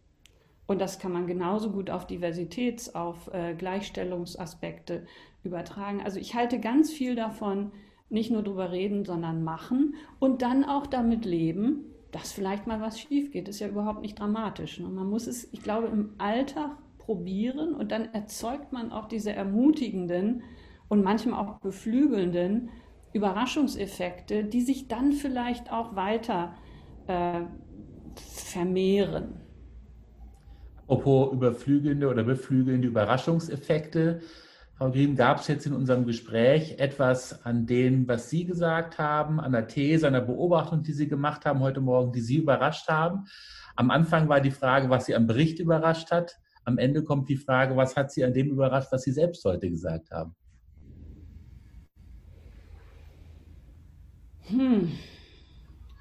Und das kann man genauso gut auf Diversitäts-, auf äh, Gleichstellungsaspekte übertragen. Also ich halte ganz viel davon, nicht nur darüber reden, sondern machen und dann auch damit leben, dass vielleicht mal was schief geht, ist ja überhaupt nicht dramatisch. Ne? Man muss es, ich glaube, im Alltag probieren und dann erzeugt man auch diese ermutigenden und manchmal auch beflügelnden Überraschungseffekte, die sich dann vielleicht auch weiter äh, vermehren. Apropos überflügelnde oder beflügelnde Überraschungseffekte, Frau Griem, gab es jetzt in unserem Gespräch etwas an dem, was Sie gesagt haben, an der These, an der Beobachtung, die Sie gemacht haben heute Morgen, die Sie überrascht haben? Am Anfang war die Frage, was Sie am Bericht überrascht hat. Am Ende kommt die Frage, was hat Sie an dem überrascht, was Sie selbst heute gesagt haben? Hm.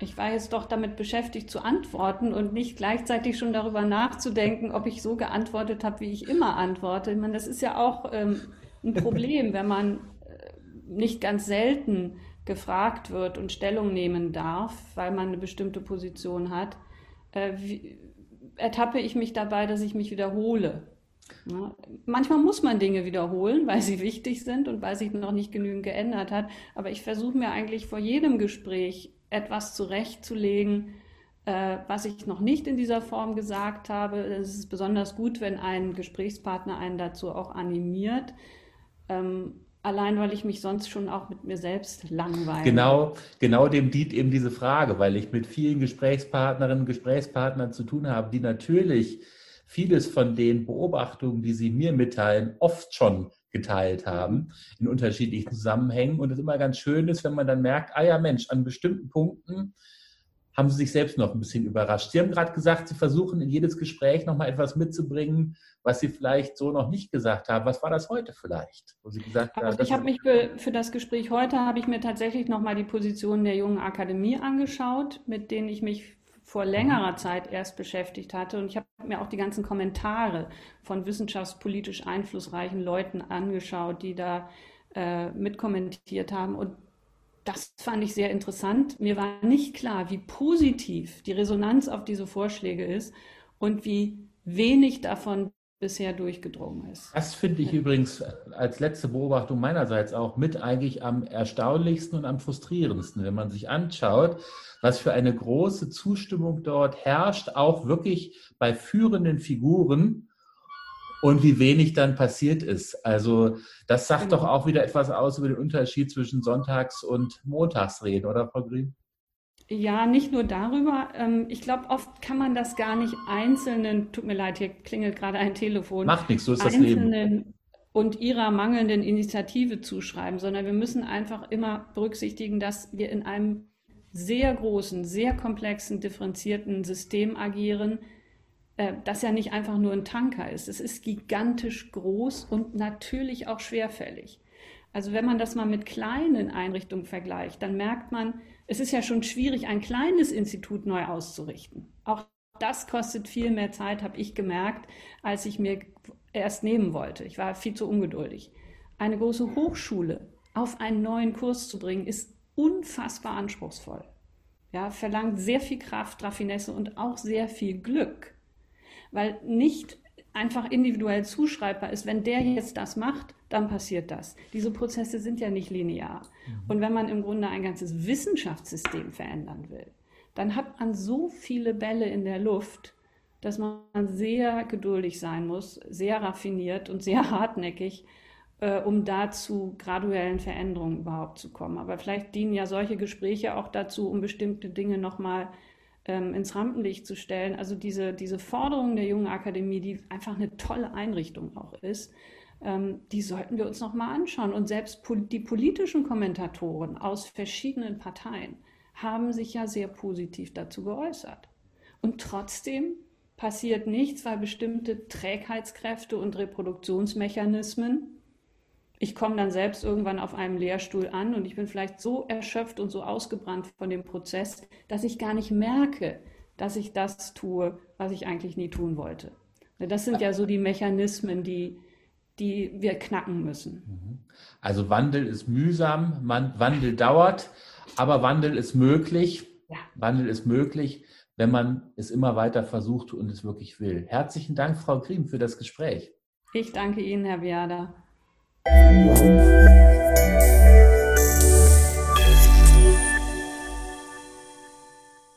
Ich war jetzt doch damit beschäftigt zu antworten und nicht gleichzeitig schon darüber nachzudenken, ob ich so geantwortet habe, wie ich immer antworte. Ich meine, das ist ja auch ähm, ein Problem, wenn man äh, nicht ganz selten gefragt wird und Stellung nehmen darf, weil man eine bestimmte Position hat, äh, wie, ertappe ich mich dabei, dass ich mich wiederhole. Ja, manchmal muss man Dinge wiederholen, weil sie wichtig sind und weil sich noch nicht genügend geändert hat. Aber ich versuche mir eigentlich vor jedem Gespräch etwas zurechtzulegen, äh, was ich noch nicht in dieser Form gesagt habe. Es ist besonders gut, wenn ein Gesprächspartner einen dazu auch animiert. Ähm, allein weil ich mich sonst schon auch mit mir selbst langweile. Genau, genau dem dient eben diese Frage, weil ich mit vielen Gesprächspartnerinnen und Gesprächspartnern zu tun habe, die natürlich vieles von den Beobachtungen, die sie mir mitteilen, oft schon geteilt haben in unterschiedlichen Zusammenhängen. Und es immer ganz schön ist, wenn man dann merkt, ah ja Mensch, an bestimmten Punkten haben sie sich selbst noch ein bisschen überrascht. Sie haben gerade gesagt, Sie versuchen in jedes Gespräch nochmal etwas mitzubringen, was Sie vielleicht so noch nicht gesagt haben. Was war das heute vielleicht? Wo Sie gesagt haben, also ich habe mich für, für, das Gespräch heute, habe ich mir tatsächlich nochmal die Position der jungen Akademie angeschaut, mit denen ich mich vor längerer mhm. Zeit erst beschäftigt hatte. Und ich habe mir auch die ganzen Kommentare von wissenschaftspolitisch einflussreichen Leuten angeschaut, die da äh, mitkommentiert haben. Und das fand ich sehr interessant. Mir war nicht klar, wie positiv die Resonanz auf diese Vorschläge ist und wie wenig davon bisher durchgedrungen ist. Das finde ich übrigens als letzte Beobachtung meinerseits auch mit eigentlich am erstaunlichsten und am frustrierendsten, wenn man sich anschaut, was für eine große Zustimmung dort herrscht, auch wirklich bei führenden Figuren und wie wenig dann passiert ist. Also das sagt genau. doch auch wieder etwas aus über den Unterschied zwischen Sonntags- und Montagsreden, oder Frau Green? Ja, nicht nur darüber. Ähm, ich glaube, oft kann man das gar nicht einzelnen, tut mir leid, hier klingelt gerade ein Telefon. Macht nichts, so ist das Leben. Und ihrer mangelnden Initiative zuschreiben, sondern wir müssen einfach immer berücksichtigen, dass wir in einem sehr großen, sehr komplexen, differenzierten System agieren, äh, das ja nicht einfach nur ein Tanker ist. Es ist gigantisch groß und natürlich auch schwerfällig. Also wenn man das mal mit kleinen Einrichtungen vergleicht, dann merkt man, es ist ja schon schwierig, ein kleines Institut neu auszurichten. Auch das kostet viel mehr Zeit, habe ich gemerkt, als ich mir erst nehmen wollte. Ich war viel zu ungeduldig. Eine große Hochschule auf einen neuen Kurs zu bringen, ist unfassbar anspruchsvoll. Ja, verlangt sehr viel Kraft, Raffinesse und auch sehr viel Glück, weil nicht einfach individuell zuschreibbar ist, wenn der jetzt das macht, dann passiert das. Diese Prozesse sind ja nicht linear. Mhm. Und wenn man im Grunde ein ganzes Wissenschaftssystem verändern will, dann hat man so viele Bälle in der Luft, dass man sehr geduldig sein muss, sehr raffiniert und sehr (laughs) hartnäckig, äh, um da zu graduellen Veränderungen überhaupt zu kommen. Aber vielleicht dienen ja solche Gespräche auch dazu, um bestimmte Dinge nochmal ähm, ins Rampenlicht zu stellen. Also diese, diese Forderung der Jungen Akademie, die einfach eine tolle Einrichtung auch ist, ähm, die sollten wir uns nochmal anschauen. Und selbst pol die politischen Kommentatoren aus verschiedenen Parteien haben sich ja sehr positiv dazu geäußert. Und trotzdem passiert nichts, weil bestimmte Trägheitskräfte und Reproduktionsmechanismen ich komme dann selbst irgendwann auf einem Lehrstuhl an und ich bin vielleicht so erschöpft und so ausgebrannt von dem Prozess, dass ich gar nicht merke, dass ich das tue, was ich eigentlich nie tun wollte. Das sind ja so die Mechanismen, die, die wir knacken müssen. Mhm. Also Wandel ist mühsam, Wandel dauert, aber Wandel ist möglich. Ja. Wandel ist möglich, wenn man es immer weiter versucht und es wirklich will. Herzlichen Dank, Frau Griem, für das Gespräch. Ich danke Ihnen, Herr Biada. Thank you.